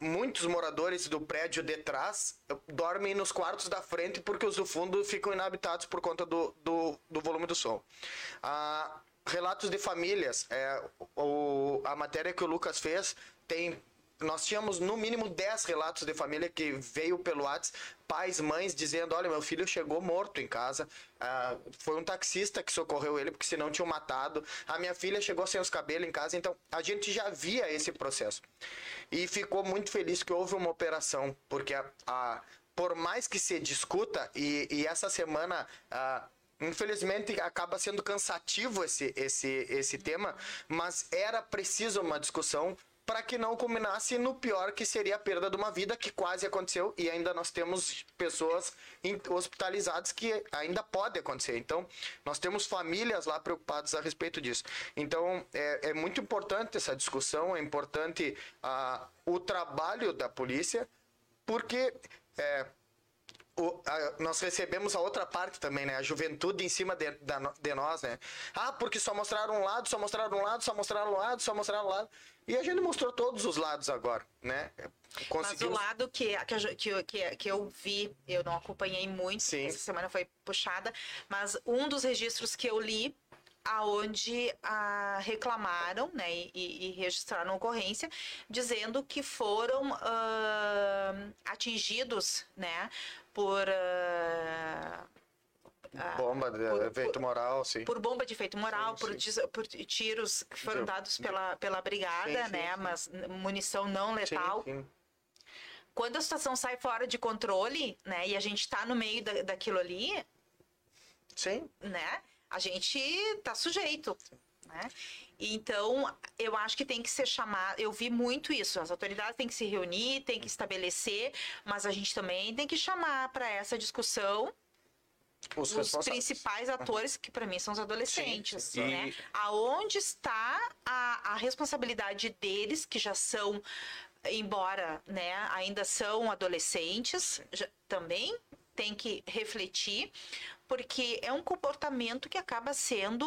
muitos moradores do prédio de trás dormem nos quartos da frente porque os do fundo ficam inabitados por conta do, do, do volume do som. Ah, relatos de famílias. É, o, a matéria que o Lucas fez tem. Nós tínhamos no mínimo 10 relatos de família que veio pelo WhatsApp, pais, mães, dizendo: Olha, meu filho chegou morto em casa. Ah, foi um taxista que socorreu ele, porque senão tinham matado. A minha filha chegou sem os cabelos em casa. Então, a gente já via esse processo. E ficou muito feliz que houve uma operação, porque a, a por mais que se discuta, e, e essa semana. Ah, Infelizmente acaba sendo cansativo esse, esse, esse tema, mas era preciso uma discussão para que não culminasse no pior que seria a perda de uma vida que quase aconteceu e ainda nós temos pessoas hospitalizadas que ainda pode acontecer. Então, nós temos famílias lá preocupadas a respeito disso. Então, é, é muito importante essa discussão, é importante uh, o trabalho da polícia, porque é, o, a, nós recebemos a outra parte também, né? A juventude em cima de, da, de nós, né? Ah, porque só mostraram um lado, só mostraram um lado, só mostraram um lado, só mostraram um lado. E a gente mostrou todos os lados agora, né? Conseguimos... Mas o lado que, que, que, que eu vi, eu não acompanhei muito, Sim. essa semana foi puxada, mas um dos registros que eu li aonde ah, reclamaram né, e, e, registraram ocorrência, dizendo que foram ah, atingidos né, por. Uh, bomba de por, efeito por, moral, sim. Por bomba de efeito moral, sim, por, sim. por, tiros que foram dados pela, pela brigada, sim, né? Mas munição não letal. Quando a situação sai fora de controle, né? E a gente está no meio da, daquilo ali, Sim. né? A gente tá sujeito, né? Então, eu acho que tem que ser chamado. Eu vi muito isso. As autoridades têm que se reunir, têm que estabelecer, mas a gente também tem que chamar para essa discussão Os, os principais atores, que para mim são os adolescentes, sim. né? Aonde está a, a responsabilidade deles, que já são, embora né, ainda são adolescentes, já- também tem que refletir, porque é um comportamento que acaba sendo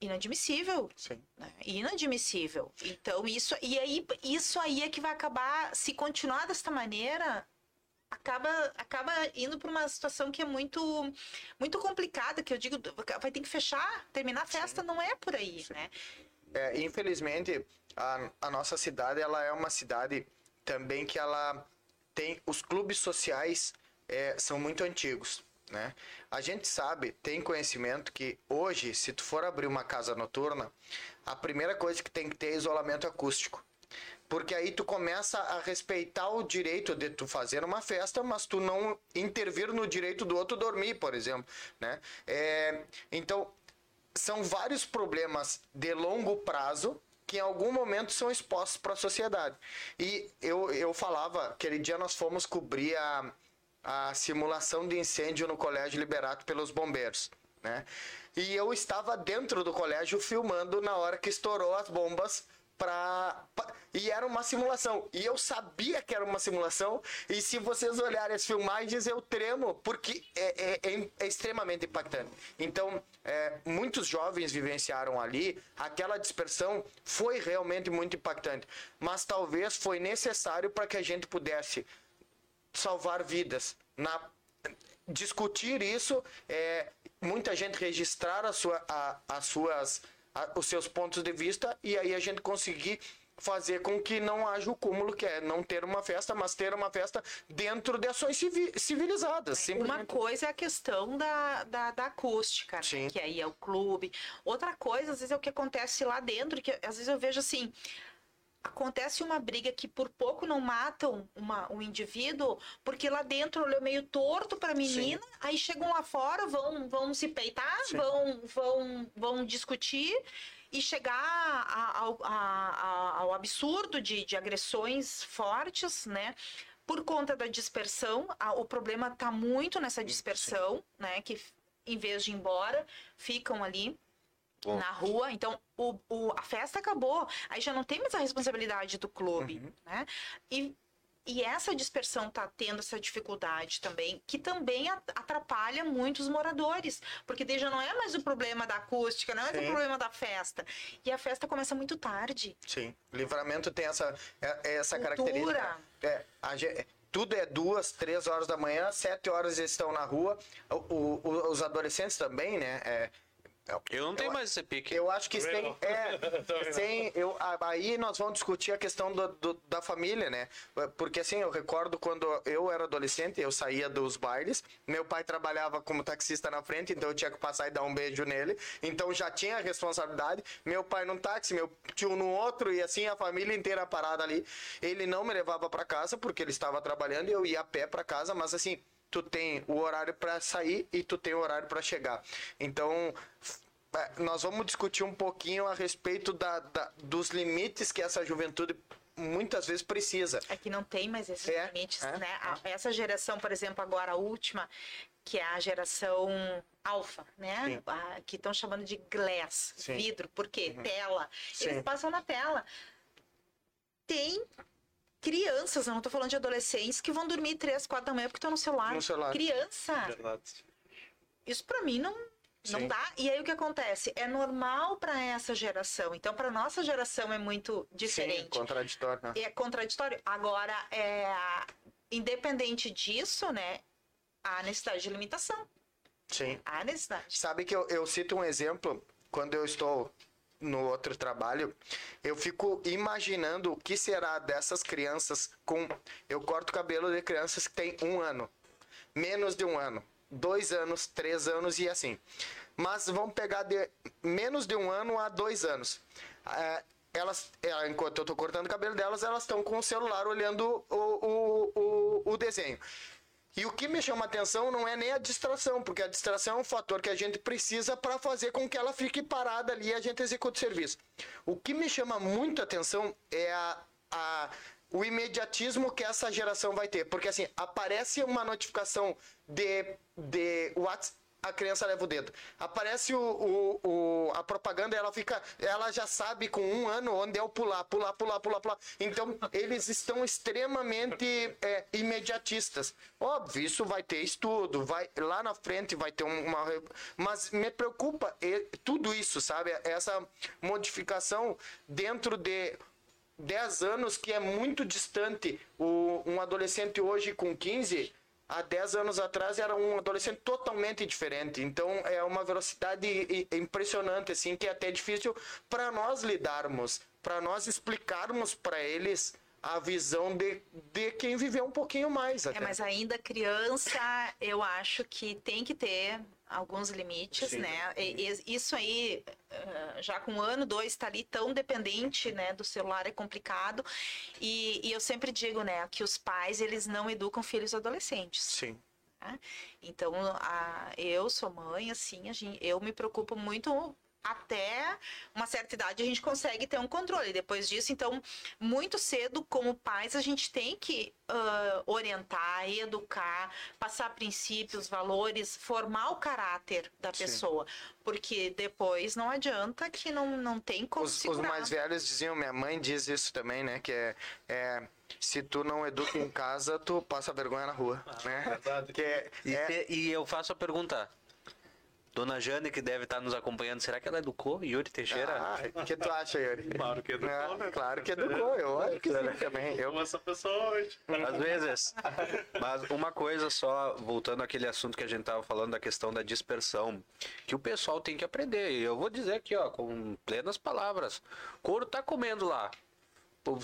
inadmissível Sim. né? Inadmissível. Então, isso, e aí, isso aí é que vai acabar, se continuar desta maneira, acaba, acaba indo para uma situação que é muito, muito complicada, que eu digo, vai ter que fechar, terminar a festa, não é por aí, né? É, infelizmente, a, a nossa cidade ela é uma cidade também que ela tem os clubes sociais é, são muito antigos, né? A gente sabe, tem conhecimento que hoje, se tu for abrir uma casa noturna, a primeira coisa que tem que ter é isolamento acústico. Porque aí tu começa a respeitar o direito de tu fazer uma festa, mas tu não intervir no direito do outro dormir, por exemplo, né? É, então, são vários problemas de longo prazo que em algum momento são expostos para a sociedade. E eu, eu falava, aquele dia nós fomos cobrir a, a simulação de incêndio no Colégio Liberato pelos bombeiros, né? E eu estava dentro do colégio filmando na hora que estourou as bombas pra, pra- e era uma simulação. E eu sabia que era uma simulação e se vocês olharem as filmagens eu tremo porque é, é- é- é extremamente impactante. Então é, muitos jovens vivenciaram ali aquela dispersão foi realmente muito impactante. Mas talvez foi necessário para que a gente pudesse salvar vidas na discutir isso é muita gente registrar a sua, a, as suas a- os seus pontos de vista e aí a gente conseguir fazer com que não haja o cúmulo que é não ter uma festa mas ter uma festa dentro de ações civi- civilizadas Uma simplesmente. coisa é a questão da, da, da acústica, né? Sim. que aí é o clube. Outra coisa, às vezes, é o que acontece lá dentro, que às vezes eu vejo assim. Acontece uma briga que por pouco não matam uma, um indivíduo, porque lá dentro ele é meio torto para a menina, aí chegam lá fora, vão, vão se peitar, Sim. vão, vão, vão discutir e chegar ao, a- a- ao absurdo de, de agressões fortes, né? Por conta da dispersão, a- o problema está muito nessa dispersão, né? Que em vez de ir embora, ficam ali Bom. na rua. Então, o, o- a festa acabou. Aí já não tem mais a responsabilidade do clube, né? E, e essa dispersão tá tendo essa dificuldade também, que também atrapalha muito os moradores. Porque daí já não é mais o problema da acústica, não é mais o problema da festa. E a festa começa muito tarde. Sim, livramento tem essa, é- é essa Cultura. característica. É, a tudo é duas, três horas da manhã, sete horas eles estão na rua. O- o- os adolescentes também, né? É, Eu não tenho Eu- mais esse pique. Eu acho que Também sem, é, <laughs> sem eu, aí nós vamos discutir a questão do, do- da família, né? Porque assim, eu recordo quando eu era adolescente, eu saía dos bailes, meu pai trabalhava como taxista na frente, então eu tinha que passar e dar um beijo nele, então já tinha a responsabilidade. Meu pai num táxi, meu tio no outro e assim a família inteira parada ali. Ele não me levava para casa porque ele estava trabalhando e eu ia a pé para casa, mas assim, tu tem o horário para sair e tu tem o horário para chegar. Então, é, nós vamos discutir um pouquinho a respeito da, da- dos limites que essa juventude muitas vezes precisa. É que não tem mais esses É, limites, é, né? A- Essa geração, por exemplo, agora a última, que é a geração alfa, né? A- que estão chamando de glass, Sim. Uhum. vidro. Por quê? Tela. Sim. Eles passam na tela. Tem crianças, eu não tô falando de adolescentes, que vão dormir três, quatro da manhã porque estão no celular. No celular. Criança. Verdade. Isso pra mim não não Sim. dá. E aí o que acontece? É normal pra essa geração. Então pra nossa geração é muito Sim, diferente contraditório. né? é contraditório. Agora, é, independente disso, né, há necessidade de limitação. Sim. Há necessidade. Sabe que eu, eu cito um exemplo, quando eu estou no outro trabalho, eu fico imaginando o que será dessas crianças com. Eu corto cabelo de crianças que têm um ano, menos de um ano, dois anos, três anos e assim. Mas vamos pegar de menos de um ano a dois anos. É, elas, é, enquanto eu estou cortando o cabelo delas, elas estão com o celular olhando o, o, o, o desenho. E o que me chama atenção não é nem a distração, porque a distração é um fator que a gente precisa para fazer com que ela fique parada ali e a gente execute o serviço. O que me chama muito atenção é a, a o imediatismo que essa geração vai ter. Porque assim, aparece uma notificação de, de WhatsApp a criança leva o dedo. Aparece o, o, o, a propaganda, ela fica, ela já sabe com um ano onde é o pular, pular, pular, pular, pular. Então eles estão extremamente é, imediatistas. Óbvio, isso vai ter estudo, vai lá na frente vai ter uma, mas me preocupa tudo isso, sabe? Essa modificação dentro de 10 anos que é muito distante. O, um adolescente hoje com 15 há 10 anos atrás era um adolescente totalmente diferente. Então é uma velocidade impressionante, assim, que é até difícil para nós lidarmos, para nós explicarmos para eles a visão de, de quem viveu um pouquinho mais. É, até. É, mas ainda criança, eu acho que tem que ter alguns limites, Sim. né? E, isso aí, já com um ano, dois, está ali tão dependente, né, do celular é complicado. E, e, eu sempre digo, né, que os pais eles não educam filhos adolescentes. Sim. Né? Então, a, eu sou mãe, assim, a gente, eu me preocupo muito até uma certa idade a gente consegue ter um controle. Depois disso, então, muito cedo, como pais, a gente tem que uh, orientar, educar, passar princípios, valores, formar o caráter da Sim. pessoa. Porque depois não adianta que não, não tem como os, os mais velhos diziam, minha mãe diz isso também, né? Que é, é se tu não educa em casa, tu passa vergonha na rua, ah, né? Que é, e, é... e eu faço a pergunta, Dona Jane, que deve estar nos acompanhando, será que ela educou Yuri Teixeira? Ah, o que tu acha, Yuri? Claro que educou, é, né? Claro que educou, eu acho que sim também. Eu amo essa pessoa hoje. Às vezes. Mas uma coisa só, voltando àquele assunto que a gente estava falando da questão da dispersão, que o pessoal tem que aprender. E eu vou dizer aqui, ó, com plenas palavras. Couro tá comendo lá.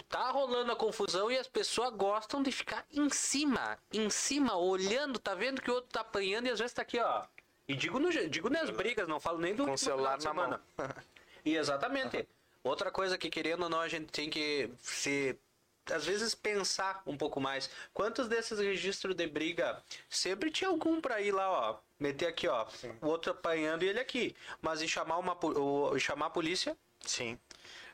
Tá rolando a confusão e as pessoas gostam de ficar em cima, em cima, olhando, tá vendo que o outro tá apanhando e às vezes tá aqui, ó e digo, no, digo nas brigas, não falo nem do Com celular na mão. e exatamente. Outra coisa que querendo ou não a gente tem que se às vezes pensar um pouco mais. Quantos desses registros de briga sempre tinha algum para ir lá, ó, meter aqui, ó, Sim. o outro apanhando e ele aqui, mas e chamar uma o, chamar a polícia? Sim.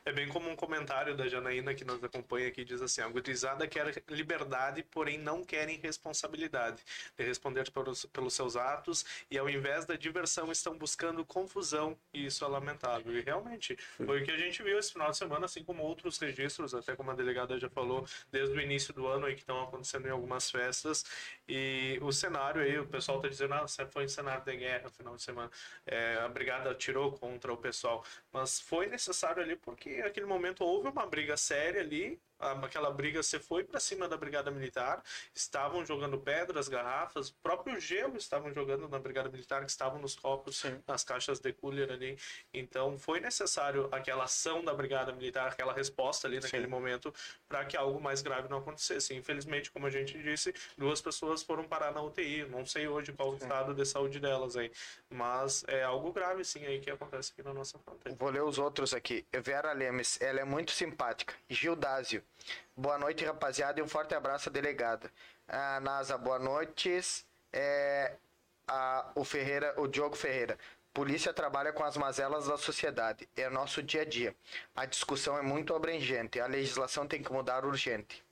É bem como um comentário da Janaína que nos acompanha aqui, diz assim, a gurizada quer liberdade, porém não querem responsabilidade. De responder pelos, pelos seus atos e ao invés da diversão estão buscando confusão. E isso é lamentável. E realmente, foi o que a gente viu esse final de semana, assim como outros registros, até como a delegada já falou, desde o início do ano aí que estão acontecendo em algumas festas e o cenário aí, o pessoal está dizendo, ah, foi um cenário de guerra no final de semana, é, a brigada atirou contra o pessoal, mas foi necessário ali porque que naquele momento houve uma briga séria ali, aquela briga você foi para cima da brigada militar, estavam jogando pedras, garrafas, próprio gelo estavam jogando na brigada militar, que estavam nos copos, Sim. nas caixas de cooler ali. Então foi necessário aquela ação da brigada militar, aquela resposta ali naquele Sim. momento para que algo mais grave não acontecesse. Infelizmente, como a gente disse, duas pessoas foram parar na UTI. Não sei hoje qual o estado de saúde delas aí, mas é algo grave sim aí que acontece aqui na nossa fronteira. Vou ler os outros aqui. Vera Lemes, ela é muito simpática. Gildásio Boa noite, rapaziada, e um forte abraço à delegada. A NASA, boa noite. É, a, o Ferreira, o Diogo Ferreira. Polícia trabalha com as mazelas da sociedade. É nosso dia a dia. A discussão é muito abrangente. A legislação tem que mudar urgente.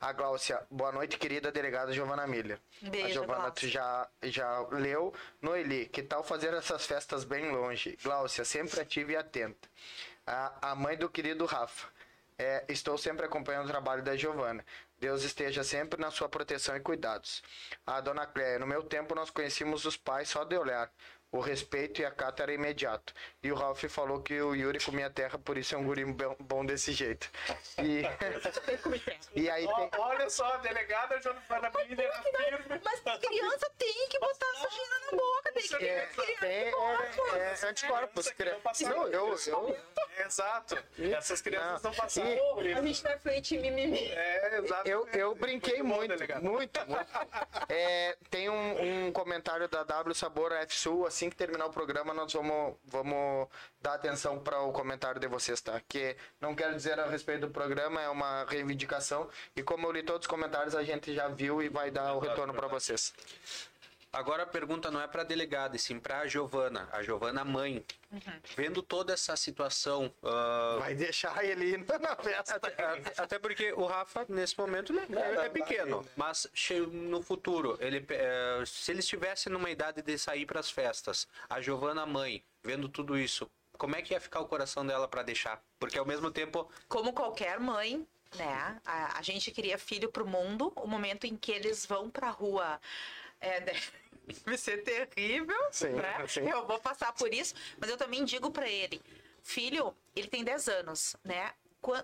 A Gláucia, boa noite, querida delegada Giovana Miller. Beijo, a Giovana, tu já, já leu. Noeli, que tal fazer essas festas bem longe? Gláucia, sempre ativa e atenta. A, a mãe do querido Rafa. É, estou sempre acompanhando o trabalho da Giovana. Deus esteja sempre na sua proteção e cuidados. A dona Cléia, no meu tempo nós conhecíamos os pais só de olhar. O respeito e a cata era imediato. E o Ralph falou que o Yuri comia terra, por isso é um guri bom desse jeito. E, <laughs> e aí tem... Olha só, a delegada Giovana Miller afirma... Mas criança tem que botar sujina na boca, tem que... É, tem, é, é, anticorpos. Não, eu... eu... Exato. Essas crianças Não. estão passando. E-. A gente tá frente mimimi. É, exato. Eu, eu brinquei Muito muito, muito, muito. É, tem um, um comentário da W Sabor F Sul. Assim que terminar o programa, nós vamos, vamos dar atenção para o comentário de vocês, tá? Que não quero dizer a respeito do programa, é uma reivindicação. E como eu li todos os comentários, a gente já viu e vai dar o retorno para vocês. Agora a pergunta não é para delegada, e sim para a Giovana, a Giovana mãe. Vendo toda essa situação, ah, Vai deixar ele ir na <laughs> festa. até, até porque o Rafa nesse momento né, é, é pequeno, mas no futuro, ele, eh, se ele estivesse numa idade de sair para as festas, a Giovana mãe, vendo tudo isso, como é que ia ficar o coração dela para deixar? Porque ao mesmo tempo, Como qualquer mãe, né? A, a gente cria filho pro mundo. O momento em que eles vão pra rua é, <laughs> deve ser terrível, Sim, né? sim. Eu vou passar por isso, mas eu também digo pra ele, filho, ele tem 10 anos, né?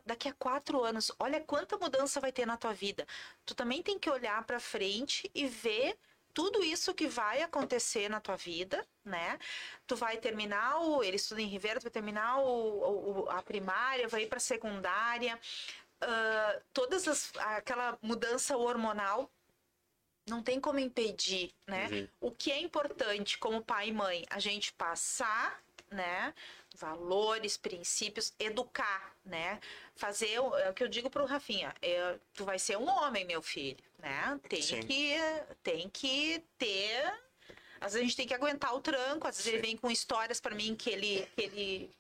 Daqui a quatro anos, olha quanta mudança vai ter na tua vida. Tu também tem que olhar pra frente e ver tudo isso que vai acontecer na tua vida, né? Tu vai terminar o, ele estuda em Ribeira, tu vai terminar o, o- a primária, vai ir para secundária, ah, todas as aquela mudança hormonal não tem como impedir, né? O que é importante como pai e mãe, a gente passar, né? Valores, princípios, educar, né? Fazer o- é o que eu digo pro Rafinha, é, tu vai ser um homem, meu filho, né? Tem Sim. que tem que ter às vezes a gente tem que aguentar o tranco, às vezes ele vem com histórias para mim que ele que ele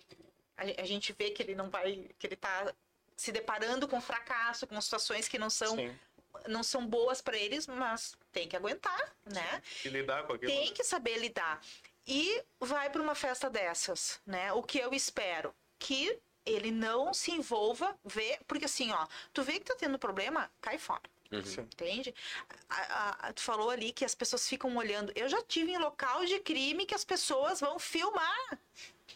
a, a gente vê que ele não vai que ele tá se deparando com fracasso, com situações que não são Sim. Não são boas para eles, mas tem que aguentar, né? E lidar com aquilo. Tem que saber lidar. E vai para uma festa dessas, né? O que eu espero que ele não se envolva, vê, porque assim, ó, tu vê que tá tendo problema, cai fora. Sim. Entende? A- a- tu falou ali que as pessoas ficam olhando. Eu já tive em local de crime que as pessoas vão filmar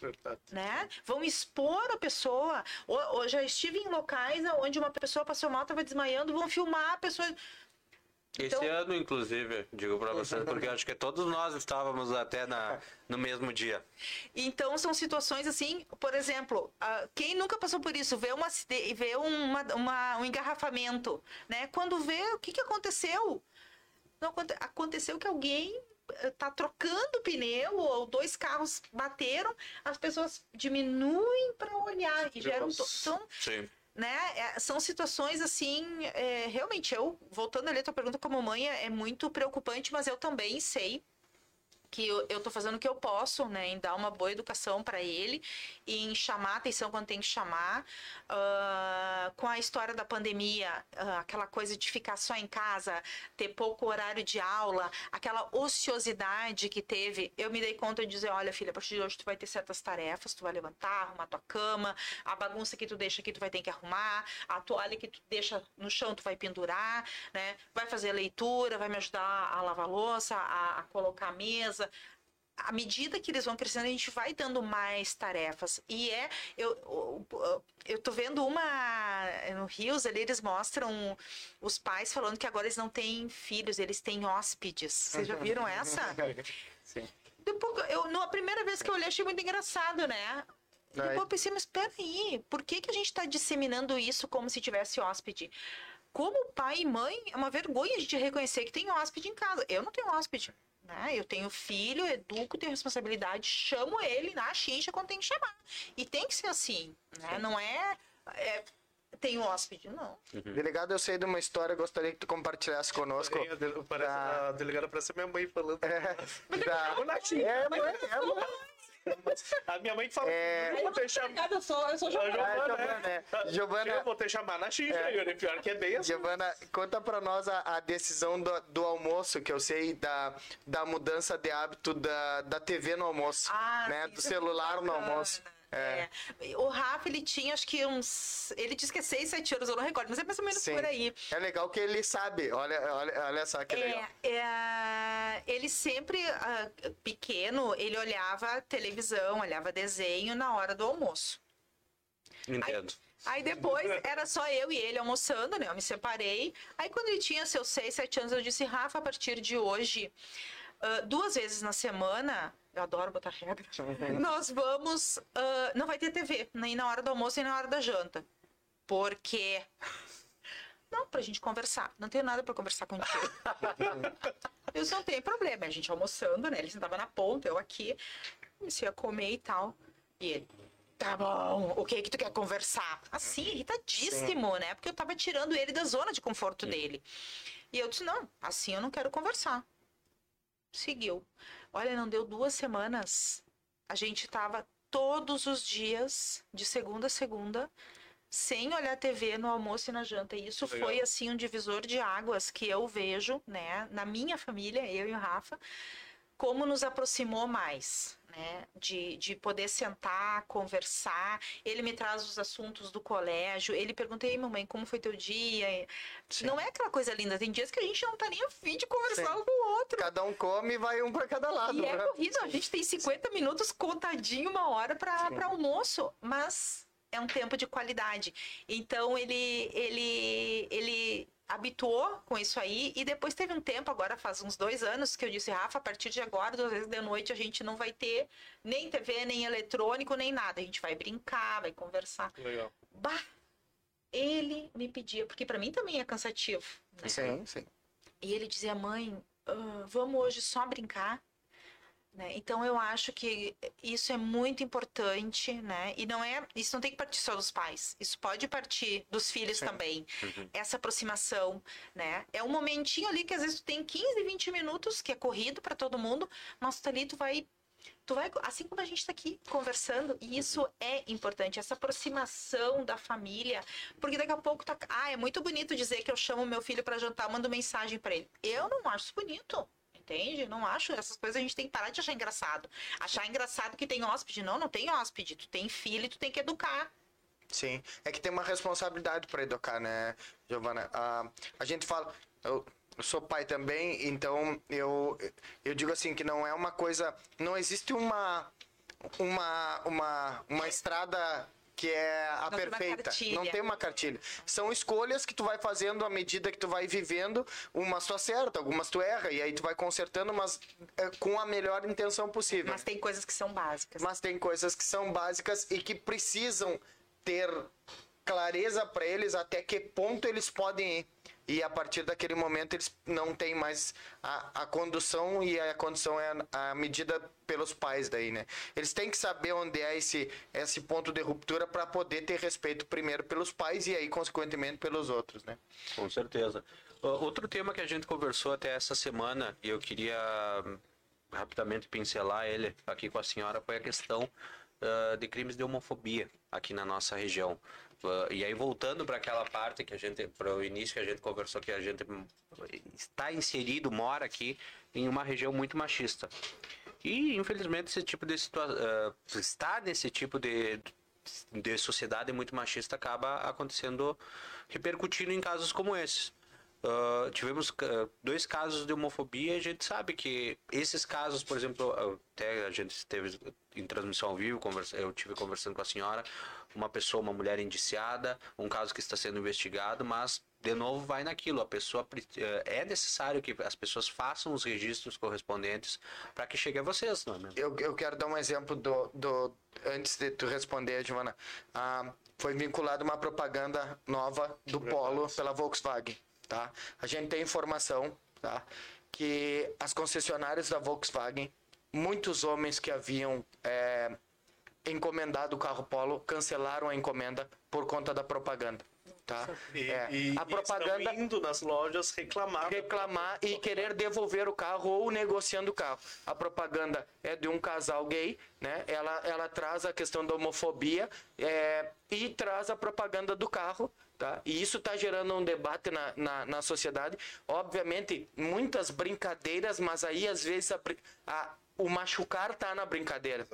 Verdade. né? Vão expor a pessoa. Ou, ou já estive em locais onde uma pessoa passou mal, estava desmaiando, vão filmar a pessoa. Esse Então- ano, inclusive, digo para vocês, porque acho que todos nós estávamos até na, no mesmo dia. Então são situações assim, por exemplo, quem nunca passou por isso, vê, uma, vê uma, uma- um engarrafamento, né? Quando vê o que, que aconteceu? Não, aconte- aconteceu que alguém eh, tá trocando pneu ou dois carros bateram, as pessoas diminuem para olhar e geram to- então Sim. Né? É, são situações assim, é, realmente eu voltando ali a tua pergunta como mãe é, é muito preocupante, mas eu também sei que eu, tô fazendo o que eu posso, né, em dar uma boa educação para ele, em chamar atenção quando tem que chamar. Ah, com a história da pandemia, ah, aquela coisa de ficar só em casa, ter pouco horário de aula, aquela ociosidade que teve, eu me dei conta de dizer, olha filha, a partir de hoje tu vai ter certas tarefas, tu vai levantar, arrumar tua cama, a bagunça que tu deixa aqui tu vai ter que arrumar, a toalha que tu deixa no chão tu vai pendurar, né? Vai fazer leitura, vai me ajudar a lavar louça, a, a colocar a mesa. À medida que eles vão crescendo, a gente vai dando mais tarefas. E é. Eu, eu, eu tô vendo uma. No Rios ali, eles mostram os pais falando que agora eles não têm filhos, eles têm hóspedes. Vocês já viram essa? <laughs> Sim. Depois, eu, na primeira vez que eu olhei, achei muito engraçado, né? Depois eu pensei, mas peraí, por que, que a gente está disseminando isso como se tivesse hóspede? Como pai e mãe, é uma vergonha a gente reconhecer que tem hóspede em casa. Eu não tenho hóspede. Né? Eu tenho filho, educo, tenho responsabilidade, chamo ele na xincha quando tem que chamar. E tem que ser assim, né? Não é, é tem hóspede, não. Delegado, eu sei de uma história, gostaria que tu compartilhasse conosco. A de- Parece, Da- A delegada parece minha mãe falando. É, <laughs> da... Ô, Natinha, é, mãe, é, mãe. A minha mãe que fala. É. Eu vou te chamar. Eu sou, eu sou Ah, Giovana, Giovana, né? é. Giovana- Eu vou te chamar na xincha, É. Yuri. Pior que é bem assim. Giovana, conta pra nós a, a decisão do, do almoço, que eu sei da, da mudança de hábito da, da TV no almoço, Ah, né? Do é celular no bacana. almoço. É. É. O Rafa, ele tinha acho que uns. Ele disse que é 6, 7 anos, eu não recordo, mas é mais ou menos Sim. por aí. É legal que ele sabe, olha, olha, olha só que legal. É, é, ele sempre, ah, pequeno, ele olhava televisão, olhava desenho na hora do almoço. Entendo. Aí depois era só eu e ele almoçando, né? Eu me separei. Aí quando ele tinha seus 6, 7 anos, eu disse, Rafa, a partir de hoje, ah, duas vezes na semana, eu adoro botar regra, nós vamos. ah, não vai ter TV, nem na hora do almoço nem na hora da janta. Porque. Não, pra gente conversar. Não tenho nada pra conversar contigo. <laughs> Eu não tem problema. A gente almoçando, né? Ele sentava na ponta, eu aqui. Comecei a comer e tal. E ele, tá bom, o que que tu quer conversar? Assim, irritadíssimo, né? Porque eu tava tirando ele da zona de conforto dele. E eu disse, não, assim eu não quero conversar. Seguiu. Olha, não deu duas semanas. A gente tava todos os dias, de segunda a segunda, sem olhar TV no almoço e na janta. E isso Legal. foi, assim, um divisor de águas que eu vejo, né, na minha família, eu e o Rafa, como nos aproximou mais, né? De, de poder sentar, conversar. Ele me traz os assuntos do colégio. Ele pergunta, ei, mamãe, como foi teu dia? Sim. Não é aquela coisa linda. Tem dias que a gente não tá nem afim de conversar Sim. um com o outro. Cada um come e vai um pra cada lado. E é né? corrido, a gente tem 50 minutos contadinho, uma hora para almoço, mas é um tempo de qualidade. Então ele ele ele habituou com isso aí e depois teve um tempo agora faz uns dois anos que eu disse Rafa a partir de agora duas vezes de noite a gente não vai ter nem TV nem eletrônico nem nada a gente vai brincar vai conversar Legal. bah ele me pedia porque para mim também é cansativo né? Sim, sim. E ele dizia, mãe, ah, vamos hoje só brincar. Né? Então eu acho que isso é muito importante, né? E não é, isso não tem que partir só dos pais. Isso pode partir dos filhos Sim. também. Essa aproximação, né? É um momentinho ali que às vezes tu tem 15, 20 minutos que é corrido para todo mundo, mas tu ali tu vai tu vai assim como a gente tá aqui conversando, e isso é importante, essa aproximação da família, porque daqui a pouco tá, ah, é muito bonito dizer que eu chamo meu filho para jantar, mando mensagem para ele. Eu não acho bonito. Entende? Não acho. Essas coisas a gente tem que parar de achar engraçado. Achar engraçado que tem hóspede. Não, não tem hóspede. Tu tem filho e tu tem que educar. Sim, é que tem uma responsabilidade para educar, né, Giovana? Ah, a gente fala, eu sou pai também, então eu, eu digo assim que não é uma coisa, não existe uma uma uma, uma estrada que é a Não tem uma perfeita. cartilha. Não tem uma cartilha. São escolhas que tu vai fazendo à medida que tu vai vivendo. Umas tu acerta, algumas tu erra, e aí tu vai consertando, mas é, com a melhor intenção possível. Mas tem coisas que são básicas. Mas tem coisas que são básicas e que precisam ter clareza para eles até que ponto eles podem ir. E a partir daquele momento eles não têm mais a, a condução e a condução é a, a medida pelos pais daí, né? Eles têm que saber onde é esse, esse ponto de ruptura para poder ter respeito primeiro pelos pais e aí consequentemente pelos outros, né? Com certeza. Outro tema que a gente conversou até essa semana, e eu queria hum, rapidamente pincelar ele aqui com a senhora, foi a questão ah, de crimes de homofobia aqui na nossa região. E aí, voltando para aquela parte que a gente, para o início que a gente conversou, que a gente está inserido, mora aqui em uma região muito machista. E, infelizmente, esse tipo de situação, estar nesse tipo de, de sociedade muito machista acaba acontecendo, repercutindo em casos como esses. Ah, tivemos ah, dois casos de homofobia e a gente sabe que esses casos, por exemplo, até a gente esteve em transmissão ao vivo, conversa, eu tive conversando com a senhora, uma pessoa, uma mulher indiciada, um caso que está sendo investigado, mas de novo vai naquilo, a pessoa eh, é necessário que as pessoas façam os registros correspondentes para que chegue a vocês, não é mesmo? Eu, eu quero dar um exemplo do, do antes de tu responder, Giovana. Ah, foi vinculada uma propaganda nova do Polo pela Volkswagen, tá? A gente tem informação, tá? Que as concessionárias da Volkswagen, muitos homens que haviam é, encomendado o carro Polo cancelaram a encomenda por conta da propaganda, tá? E, É, e- a propaganda estão indo nas lojas reclamar. reclamar e querer devolver o carro ou negociando o carro. A propaganda é de um casal gay, né? Ela, ela traz a questão da homofobia é, e traz a propaganda do carro. Tá? E isso está gerando um debate na, na, na sociedade. Obviamente, muitas brincadeiras, mas aí às vezes a a- o machucar tá na brincadeira.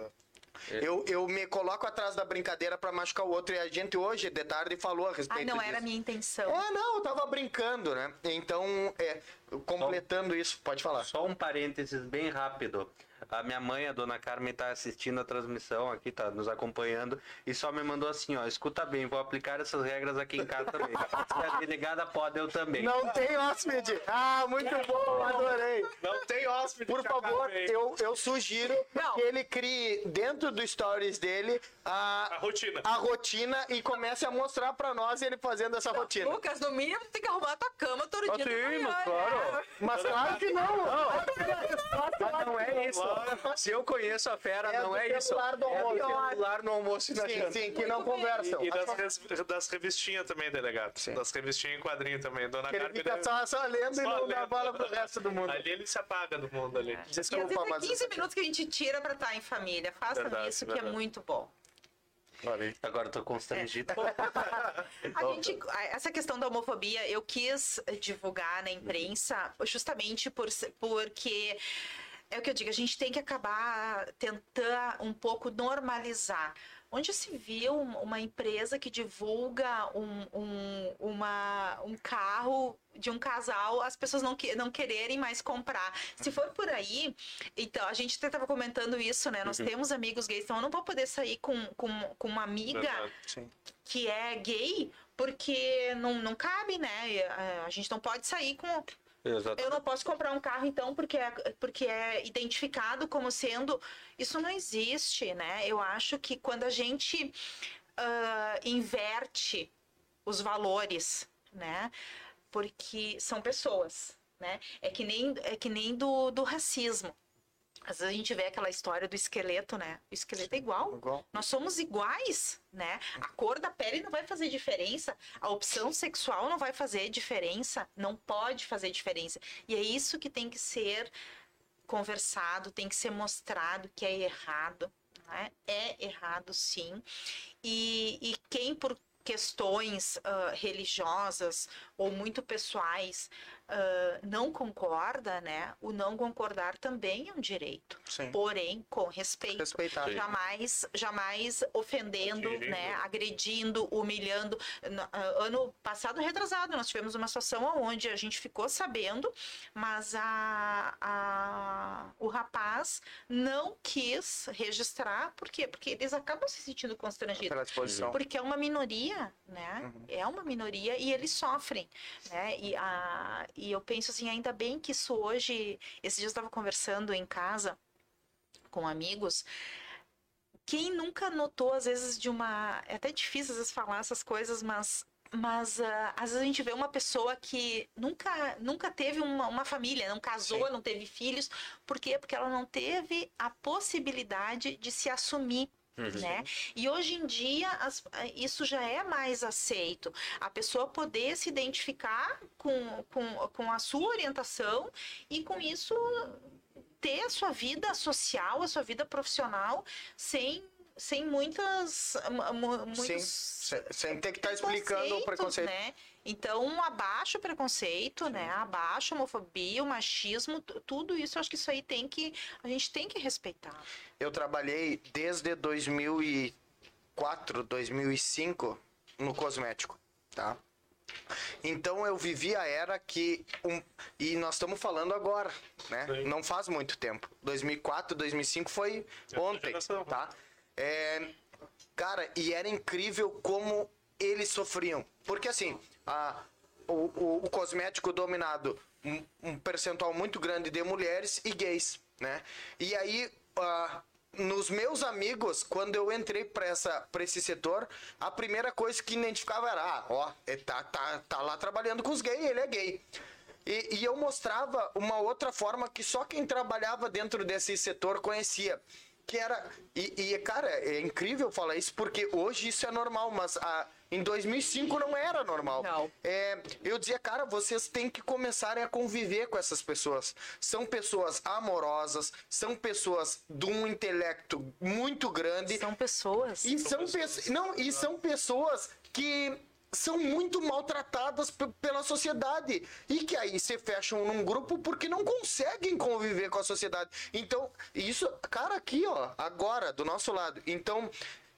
Eu, eu me coloco atrás da brincadeira para machucar o outro. E a gente hoje, de tarde, falou a respeito Ai, não era a disso. minha intenção. É, não, eu tava brincando, né? Então, é, completando isso, pode falar. Só um parênteses bem rápido. A minha mãe, a dona Carmen, tá assistindo a transmissão aqui, tá nos acompanhando, e só me mandou assim, ó, escuta bem, vou aplicar essas regras aqui em casa também. <laughs> Se a delegada pode, eu também. Não tem hóspede. Ah, muito bom, adorei. Não tem hóspede. Por favor, eu, eu sugiro Não. que ele crie dentro do stories dele A a, rotina. a rotina e comece a mostrar pra nós ele fazendo essa rotina. Lucas, no mínimo, tem que arrumar a tua cama todo Ah, dia. sim, mas né? claro. Mas claro que não. Mas não é isso. Se eu conheço a fera, É não é isso. celular do É do almoço. celular no almoço e na Sim, janta. sim, que não conversam. E das, res- das revistinhas também, delegado. Sim. Das revistinhas em quadrinho também. Dona Que ele Carmen. fica deve- só, só lendo e só não dá lendo. bola pro resto do mundo. Ali ele se apaga do mundo ali. E às Desculpa, vezes é mas... 15 minutos que a gente tira pra estar em família. Façam Verdade, isso que é verdade. muito bom. Agora eu tô constrangido. <laughs> A gente, essa questão da homofobia, eu quis divulgar na imprensa justamente por, porque é o que eu digo, a gente tem que acabar tentar um pouco normalizar. Onde se viu um- uma empresa que divulga um, um, uma, um carro de um casal, as pessoas não, que, não quererem mais comprar. Se for por aí, então, a gente até estava comentando isso, né? Nós temos amigos gays, então eu não vou poder sair com, com, com uma amiga Verdade. Que é gay, porque não, não cabe, né? Eh, A gente não pode sair com. Exato. Eu não posso comprar um carro, então, porque é, porque é identificado como sendo. Isso não existe, né? Eu acho que quando a gente ah, inverte os valores, né? Porque são pessoas, né? É que nem, é que nem do, do racismo. Às vezes a gente vê aquela história do esqueleto, né? O esqueleto é igual. Igual. Nós somos iguais, né? A cor da pele não vai fazer diferença, a opção sexual não vai fazer diferença, não pode fazer diferença. E é isso que tem que ser conversado, tem que ser mostrado que é errado, né? É errado, sim. E, e quem por questões ah, religiosas ou muito pessoais ah, não concorda, né? O não concordar também é um direito, Sim. porém com respeito Respeitar. jamais jamais ofendendo, né, agredindo, humilhando. Ano passado retrasado nós tivemos uma situação onde a gente ficou sabendo, mas a, a- o rapaz não quis registrar, por quê? Porque eles acabam se sentindo constrangidos. Porque é uma minoria, né? É uma minoria e eles sofrem, né? E, a, e eu penso assim, ainda bem que isso hoje... Esses dias eu estava conversando em casa com amigos. Quem nunca notou, às vezes, de uma... É até difícil, às vezes, falar essas coisas, mas... Mas ah, às vezes a gente vê uma pessoa que nunca, nunca teve uma, uma família, não casou, Sim. não teve filhos. Por quê? Porque ela não teve a possibilidade de se assumir né? E hoje em dia as- isso já é mais aceito. A pessoa poder se identificar com, com, com a sua orientação e com isso ter a sua vida social, a sua vida profissional sem, sem muitas. mu- mu- Sim, muitos sem, sem ter que estar explicando o preconceito. Né? Então, abaixo o preconceito, né? Abaixo a homofobia, o machismo, tu- tudo isso, eu acho que isso aí tem que. A gente tem que respeitar. Eu trabalhei desde 2004, 2005 no cosmético, tá? Então eu vivi a era que um, e nós estamos falando agora, né? Sim. Não faz muito tempo. 2004, 2005 foi É ontem, geração. tá? É, cara, e era incrível como eles sofriam, porque assim, a, o, o, o cosmético dominado um, um percentual muito grande de mulheres e gays, né? E aí ah, nos meus amigos, quando eu entrei pra, essa, pra esse setor, a primeira coisa que identificava era: ah, ó, ele tá, tá, tá lá trabalhando com os gays, ele é gay. E, e eu mostrava uma outra forma que só quem trabalhava dentro desse setor conhecia. Que era. E, e, cara, é incrível falar isso porque hoje isso é normal, mas ah, em 2005 não era normal. Não. É, eu dizia, cara, vocês têm que começarem a conviver com essas pessoas. São pessoas amorosas, são pessoas de um intelecto muito grande. São pessoas. E são, pessoas, não, e são pessoas que são muito maltratadas pe- pela sociedade e que aí se fecham num grupo porque não conseguem conviver com a sociedade. Então, isso, cara, aqui, ó, agora, do nosso lado. Então,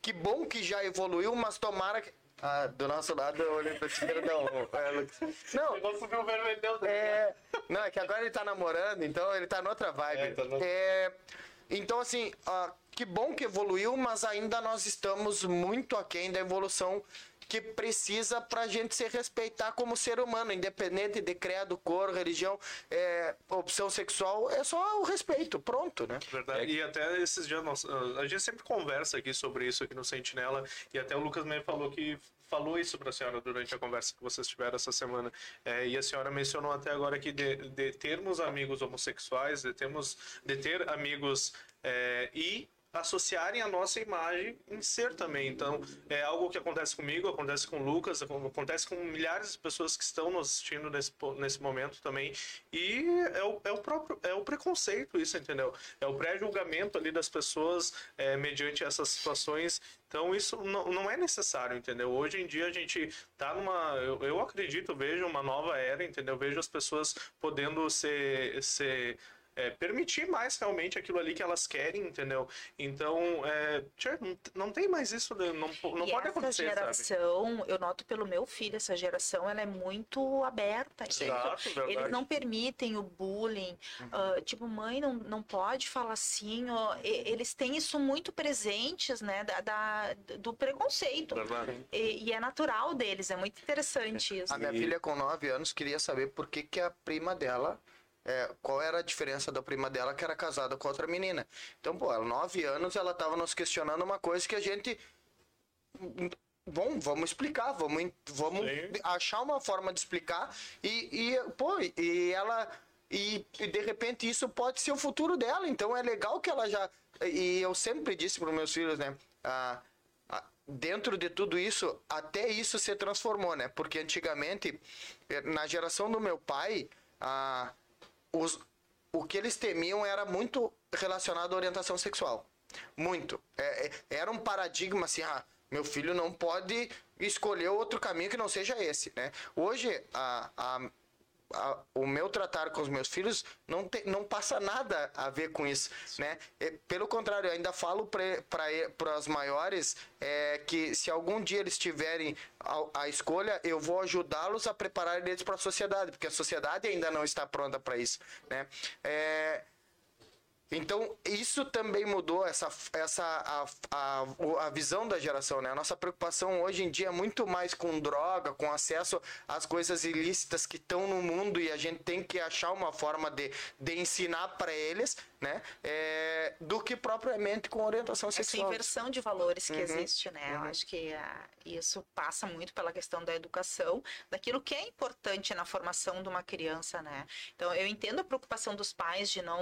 que bom que já evoluiu, mas tomara que Ah, do nosso lado eu olhei pra esquerda, não. <laughs> É, Lucas. Não, Chegou, subiu o vermelhão. né? é, não, é que agora ele tá namorando, então ele tá noutra vibe. É, tá no- É, então, assim, ah, que bom que evoluiu, mas ainda nós estamos muito aquém da evolução que precisa pra gente se respeitar como ser humano, independente de credo, cor, religião, é, opção sexual, é só o respeito, pronto, né? Verdade. E até esses dias, nós, a gente sempre conversa aqui sobre isso aqui no Sentinela, e até o Lucas me falou que falou isso para a senhora durante a conversa que vocês tiveram essa semana. É, e a senhora mencionou até agora que de, de termos amigos homossexuais, de, termos, de ter amigos é, e associarem a nossa imagem em ser também. Então, é algo que acontece comigo, acontece com o Lucas, acontece com milhares de pessoas que estão nos assistindo nesse, nesse momento também. E é o, é o próprio, é o preconceito isso, entendeu? É o pré-julgamento ali das pessoas é, mediante essas situações. Então, isso não, não é necessário, entendeu? Hoje em dia a gente tá numa, eu, eu acredito, vejo uma nova era, entendeu? Vejo as pessoas podendo ser, ser é, permitir mais realmente aquilo ali que elas querem, entendeu? Então, é, tchê, não, tem mais isso, não, não e pode essa acontecer, sabe? geração, eu noto pelo meu filho, essa geração, ela é muito aberta. Exato, verdade. Eles não permitem o bullying. ah, tipo, mãe não, não pode falar assim. ó. E- eles têm isso muito presentes, né? Da, da- do preconceito. Verdade. E, e é natural deles, é muito interessante isso. A minha filha com 9 anos queria saber por que, que a prima dela. É, qual era a diferença da prima dela que era casada com outra menina. Então, pô, ela, 9 anos, ela tava nos questionando uma coisa que a gente. Bom, vamos explicar, vamos, vamos Sim. achar uma forma de explicar. E, e pô, e ela. E, e de repente isso pode ser o futuro dela. Então é legal que ela já. E eu sempre disse para meus filhos, né? ah, dentro de tudo isso, até isso se transformou, né? Porque antigamente, eh, na geração do meu pai, ah, os, o que eles temiam era muito relacionado à orientação sexual. Muito. É, é, era um paradigma assim, ah, meu filho não pode escolher outro caminho que não seja esse, né? Hoje, a, a, a- o meu tratar com os meus filhos não, tem, não passa nada a ver com isso, né? É, pelo contrário, eu ainda falo para as maiores é, que se algum dia eles tiverem a, a escolha, eu vou ajudá-los a preparar eles para a sociedade, porque a sociedade ainda não está pronta para isso, né? É, então, isso também mudou essa, essa a, a, a visão da geração, né? A nossa preocupação hoje em dia é muito mais com droga, com acesso às coisas ilícitas que estão no mundo e a gente tem que achar uma forma de, de ensinar para eles, né? É, do que propriamente com orientação essa sexual. inversão de valores que Uhum, existe, né? Eu acho que ah, isso passa muito pela questão da educação, daquilo que é importante na formação de uma criança, né? Então, eu entendo a preocupação dos pais de não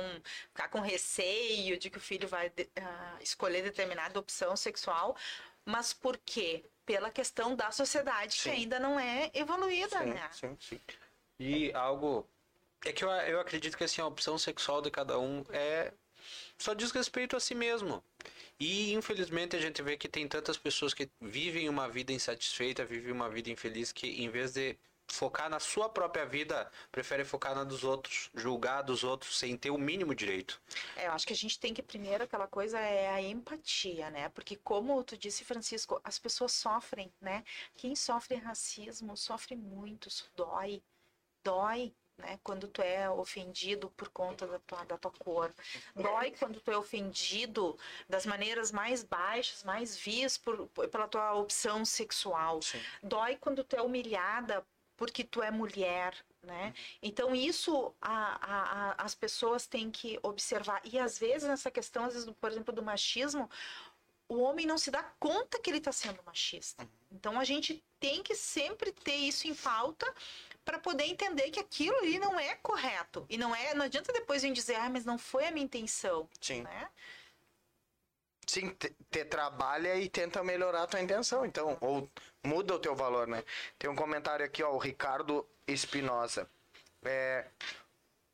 ficar com receio de que o filho vai ah, escolher determinada opção sexual, mas por quê? Pela questão da sociedade que Sim. ainda não é evoluída, Sim, né? sim, sim. E algo. É que eu, eu acredito que assim, a opção sexual de cada um é. Só diz respeito a si mesmo. E infelizmente a gente vê que tem tantas pessoas que vivem uma vida insatisfeita, vivem uma vida infeliz, que em vez de focar na sua própria vida, prefere focar na dos outros, julgar dos outros sem ter o mínimo direito. É, eu acho que a gente tem que primeiro aquela coisa é a empatia, né? Porque como tu disse, Francisco, as pessoas sofrem, né? Quem sofre racismo sofre muito, isso dói, dói. Né, quando tu é ofendido por conta da tua, da tua cor. Dói quando tu é ofendido das maneiras mais baixas, mais vis por, pela tua opção sexual. Sim. Dói quando tu é humilhada porque tu é mulher, né? Então isso a- a- a- as pessoas têm que observar. E às vezes nessa questão, às vezes, por exemplo, do machismo, o homem não se dá conta que ele está sendo machista. Então a gente tem que sempre ter isso em pauta para poder entender que aquilo ali não é correto. E não é, não adianta depois vir dizer, ah, mas não foi a minha intenção, Sim. né? Sim, te, te trabalha e tenta melhorar a tua intenção, então, ou muda o teu valor, né? Tem um comentário aqui, ó, o Ricardo Espinosa. É,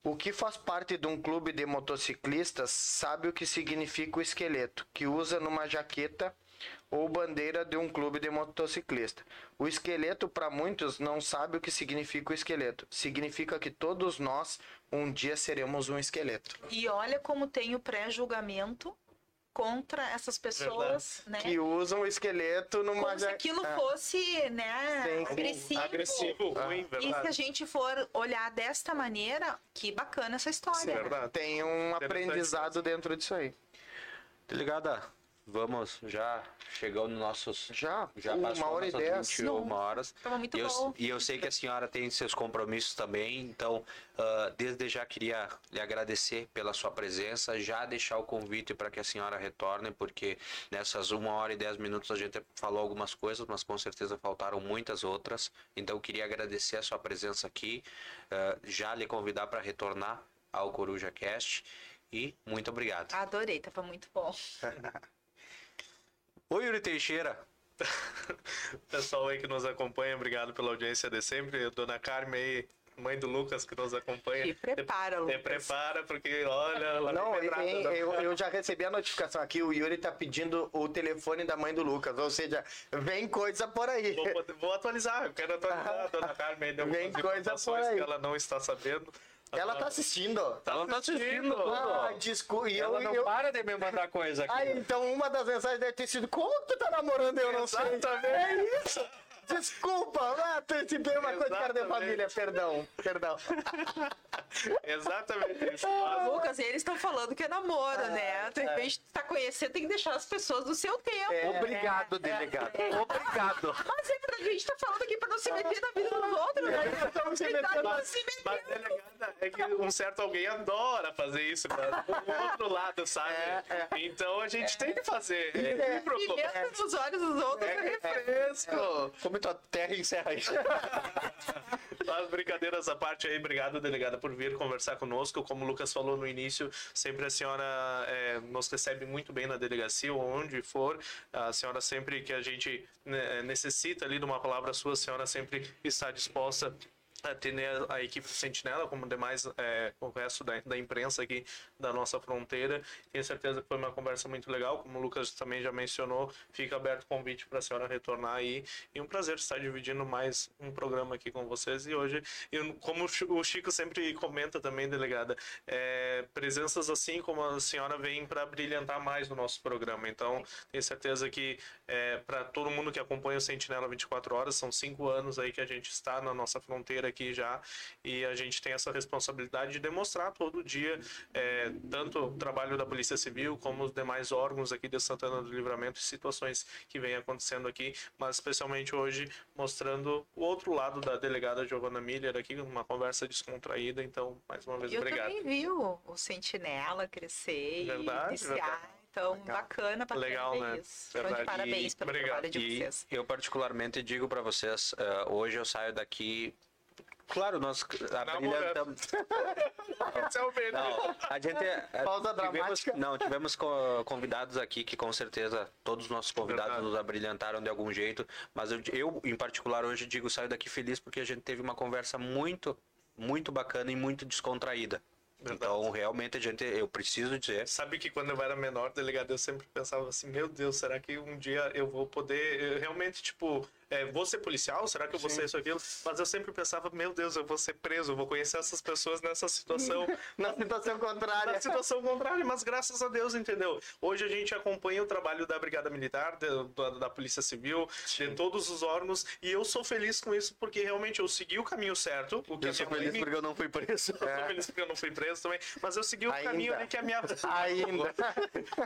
o que faz parte de um clube de motociclistas sabe o que significa o esqueleto, que usa numa jaqueta ou bandeira de um clube de motociclista. O esqueleto, para muitos, não sabe o que significa o esqueleto. Significa que todos nós um dia seremos um esqueleto. E olha como tem o pré-julgamento contra essas pessoas, né? Que usam o esqueleto numa. Como se aquilo É. fosse, né, Sim, sim. agressivo. Agressivo, ruim, E se a verdade. gente for olhar desta maneira, que bacana essa história. né? Verdade. Tem um aprendizado dentro disso aí. Delegada, vamos já chegando nos nossos. Já? Já Uma passou hora e nossas dez. 21 horas. Tava muito e eu, bom. E eu sei que a senhora tem seus compromissos também, então ah, desde já queria lhe agradecer pela sua presença, já deixar o convite para que a senhora retorne, porque nessas uma hora e dez minutos a gente falou algumas coisas, mas com certeza faltaram muitas outras. Então eu queria agradecer a sua presença aqui, ah, já lhe convidar para retornar ao Coruja Cast e muito obrigado. Adorei, tava muito bom. <laughs> Oi, Yuri Teixeira. <laughs> Pessoal aí que nos acompanha, obrigado pela audiência de sempre. Dona Carmen aí, mãe do Lucas que nos acompanha. Se prepara, Lucas. te prepara, porque olha, ela Não, vem pedrada hein, da- eu, eu já recebi a notificação aqui, o Yuri tá pedindo o telefone da mãe do Lucas, ou seja, vem coisa por aí. Vou, vou atualizar, eu quero atualizar a <laughs> Dona Carmen. Deu Vem coisa informações por aí. que ela não está sabendo. Ela tá assistindo. Ela tá assistindo Ah, desculpa, e eu, Ela não eu... para de me mandar coisa aqui. Ah, então uma das mensagens deve ter sido como que tu tá namorando eu não sei. Exatamente. É isso. Desculpa, ah, antecipei uma coisa de cara de Exatamente. família, perdão, perdão. <laughs> Exatamente isso. Ah, Mas- Lucas, e eles estão falando que é namoro, né? De repente, tá conhecendo, tem que deixar as pessoas do seu tempo. É, Obrigado, delegado. Obrigado. Mas é verdade, a gente tá falando aqui pra não se meter na vida dos outros, né? Estamos se Cuidado metendo pra se meter. Mas delegada, é que um certo alguém adora fazer isso, cara. Do outro lado, sabe? É, Então a gente tem que fazer. É, É. recíproco. Pimenta nos olhos dos outros é, É refresco. refresco. Como tua terra encerra isso? <laughs> Mas brincadeiras à parte aí, obrigado, delegada, por vir conversar conosco. Como o Lucas falou no início, sempre a senhora é, nos recebe muito bem na delegacia, onde for. A senhora sempre que a gente né, necessita ali de uma palavra sua, a senhora sempre está disposta a atender a equipe Sentinela, como demais é, o resto da, da imprensa aqui da nossa fronteira. Tenho certeza que foi uma conversa muito legal, como o Lucas também já mencionou, fica aberto o convite para a senhora retornar aí. E um prazer estar dividindo mais um programa aqui com vocês. E hoje, eu, como o Chi- o Chico sempre comenta também, delegada, é, presenças assim como a senhora vem para brilhantar mais no nosso programa. Então, tenho certeza que para todo mundo que acompanha o Sentinela 24 horas, são cinco anos aí que a gente está na nossa fronteira aqui já e a gente tem essa responsabilidade de demonstrar todo dia é, tanto o trabalho da Polícia Civil como os demais órgãos aqui de Santana do Livramento e situações que vêm acontecendo aqui, mas especialmente hoje mostrando o outro lado da delegada Giovana Miller aqui, uma conversa descontraída. Então, mais uma vez, Eu obrigado. também vi o, Sentinela crescer Verdade, e iniciar. verdade. Então, bacana, bacana Legal, né? isso. Então, de Verdade. parabéns E- pelo obrigado. trabalho de E vocês. eu particularmente digo para vocês, eh, hoje eu saio daqui. Claro, nós abrilhantamos. <laughs> É. Não, a gente. eh, Pausa tivemos, dramática. não, tivemos co- convidados aqui que com certeza todos os nossos convidados Verdade. nos abrilhantaram de algum jeito. Mas eu, eu, em particular, hoje digo saio daqui feliz porque a gente teve uma conversa muito, muito bacana e muito descontraída. Verdade. Então, realmente, a gente, eu preciso dizer. Sabe que quando eu era menor, delegado, eu sempre pensava assim, meu Deus, será que um dia eu vou poder eu realmente, tipo, é, vou ser policial? Será que eu vou ser isso, aquilo? Mas eu sempre pensava, meu Deus, eu vou ser preso, eu vou conhecer essas pessoas nessa situação. <laughs> Na situação contrária. Na situação contrária, mas graças a Deus, entendeu? Hoje a gente acompanha o trabalho da Brigada Militar, da, da, da Polícia Civil, de todos os órgãos, e eu sou feliz com isso, porque realmente eu segui o caminho certo. O que Eu sou feliz me- porque eu não fui preso. <laughs> eu sou feliz porque eu não fui preso também, mas eu segui o Ainda. caminho ali que a minha. <laughs> Ainda.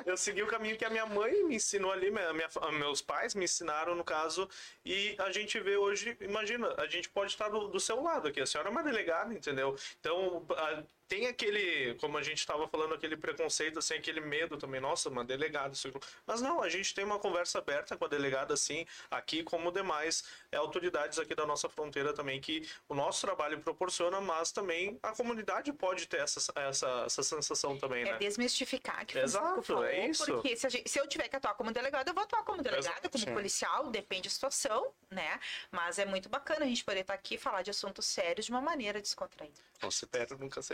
Eu segui o caminho que a minha mãe me ensinou ali, minha, minha- meus pais me ensinaram, no caso, e a gente vê hoje, imagina, a gente pode estar do, do seu lado aqui, a senhora é uma delegada, entendeu? Então, a- tem aquele, como a gente estava falando, aquele preconceito, assim, aquele medo também, nossa, uma delegada, isso mas não, a gente tem uma conversa aberta com a delegada, assim, aqui como demais é, autoridades aqui da nossa fronteira também, que o nosso trabalho proporciona, mas também a comunidade pode ter essa, essa, essa sensação também, É né? desmistificar que Exato, falou, é isso. Porque se, a gente- se eu tiver que atuar como delegado, eu vou atuar como delegado, Exato, como sim. policial, depende da situação, né? Mas é muito bacana a gente poder estar aqui e falar de assuntos sérios de uma maneira descontraída. Se perde, nunca se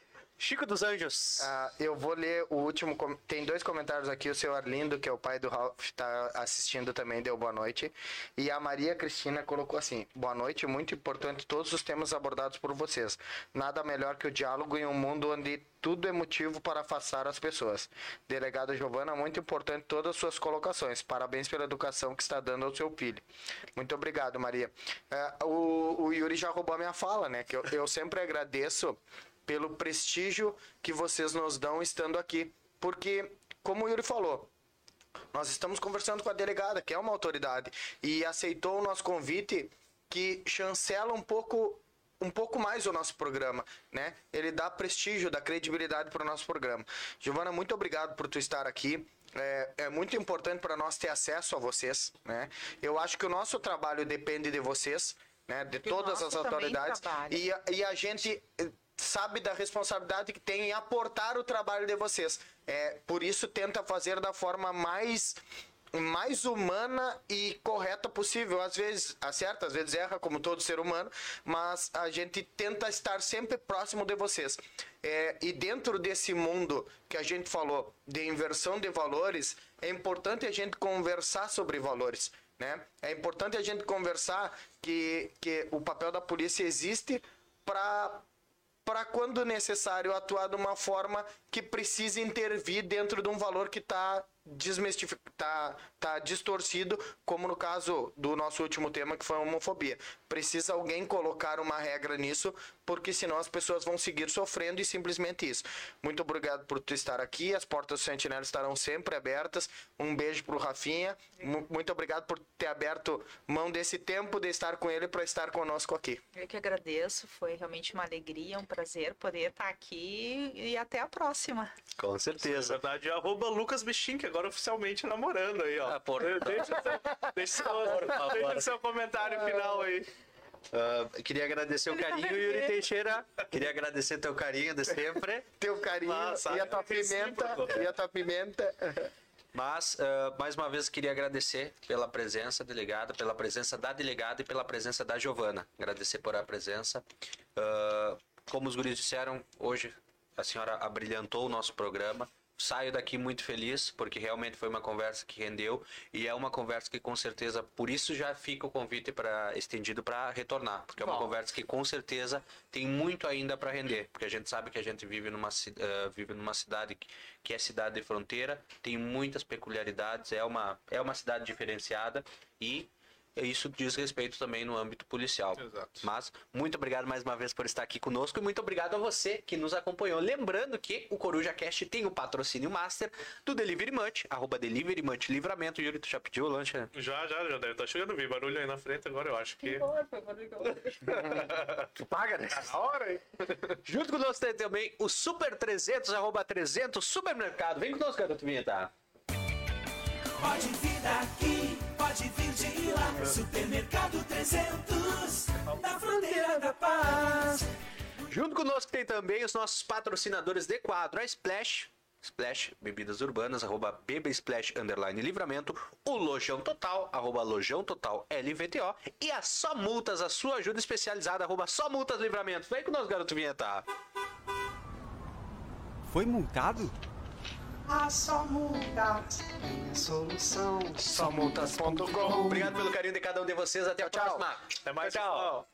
Chico dos Anjos. Ah, eu vou ler o último. com- Tem dois comentários aqui. O seu Arlindo, que é o pai do Ralph, está assistindo também, deu boa noite. E a Maria Cristina colocou assim: boa noite, muito importante todos os temas abordados por vocês. Nada melhor que o diálogo em um mundo onde tudo é motivo para afastar as pessoas. Delegada Giovana, muito importante todas as suas colocações. Parabéns pela educação que está dando ao seu filho. Muito obrigado, Maria. Ah, o, o Yuri já roubou a minha fala, né? Que eu, eu sempre agradeço pelo prestígio que vocês nos dão estando aqui. Porque, como o Yuri falou, nós estamos conversando com a delegada, que é uma autoridade, e aceitou o nosso convite que chancela um pouco um pouco mais o nosso programa, né? Ele dá prestígio, dá credibilidade para o nosso programa. Giovana, muito obrigado por tu estar aqui. É, é muito importante para nós ter acesso a vocês, né? Eu acho que o nosso trabalho depende de vocês, né? De todas as autoridades. E, e a gente sabe da responsabilidade que tem em aportar o trabalho de vocês. É, por isso tenta fazer da forma mais mais humana e correta possível. Às vezes acerta, às vezes erra, como todo ser humano, mas a gente tenta estar sempre próximo de vocês. É, e dentro desse mundo que a gente falou de inversão de valores, é importante a gente conversar sobre valores. Né? É importante a gente conversar que, que o papel da polícia existe para para quando necessário atuar de uma forma que precise intervir dentro de um valor que está desmistificado, tá, tá distorcido, como no caso do nosso último tema que foi a homofobia. Precisa alguém colocar uma regra nisso, porque senão as pessoas vão seguir sofrendo e simplesmente isso. Muito obrigado por tu estar aqui, as portas do Sentinela estarão sempre abertas. Um beijo pro Rafinha. Mu- Muito obrigado por ter aberto mão desse tempo de estar com ele para estar conosco aqui. Eu que agradeço, foi realmente uma alegria, um prazer poder estar aqui e até a próxima. Com certeza. verdade, arroba Lucas Bichim, que agora oficialmente namorando aí, ó. Ah, por- Deixa, seu, deixa, seu, favor. deixa seu comentário final aí. Ah, queria agradecer o carinho, Yuri Teixeira. Queria agradecer teu carinho de sempre. <laughs> Teu carinho Nossa, e a tua pimenta. E a tua pimenta. Mas, ah, mais uma vez, queria agradecer pela presença delegada, pela presença da delegada e pela presença da Giovana. Agradecer por a presença. Ah, como os guris disseram, hoje a senhora abrilhantou o nosso programa. Saio daqui muito feliz, porque realmente foi uma conversa que rendeu e é uma conversa que com certeza, por isso já fica o convite para estendido para retornar, porque é uma Bom. conversa que com certeza tem muito ainda para render, porque a gente sabe que a gente vive numa eh, vive numa cidade que, que é cidade de fronteira, tem muitas peculiaridades, é uma é uma cidade diferenciada e isso diz respeito também no âmbito policial. Exato. Mas muito obrigado mais uma vez por estar aqui conosco e muito obrigado a você que nos acompanhou. Lembrando que o Coruja Cast tem o patrocínio master do Delivery Munch, arroba Delivery Munch Livramento. Yuri, tu já pediu o lanche? né? Já, já, já deve estar chegando. Vi barulho aí na frente agora, eu acho que. <laughs> Tu paga, né? Na hora, hein? <laughs> Junto conosco tem também o Super 300, arroba 300 Supermercado. Vem conosco, garoto Vinheta. Pode vir daqui, pode vir de lá. Supermercado 300, na fronteira da paz. Junto conosco tem também os nossos patrocinadores de quadro, a Splash. Splash, bebidas urbanas, arroba Beba Splash, underline livramento, o Lojão Total, arroba Lojão Total LVTO, e a Só Multas, a sua ajuda especializada, arroba Só Multas Livramento. Vem conosco, garoto Vinheta. Foi multado? Somultas.com. Obrigado pelo carinho de cada um de vocês, até a Tchau, tchau. próxima. Até mais, tchau. pessoal.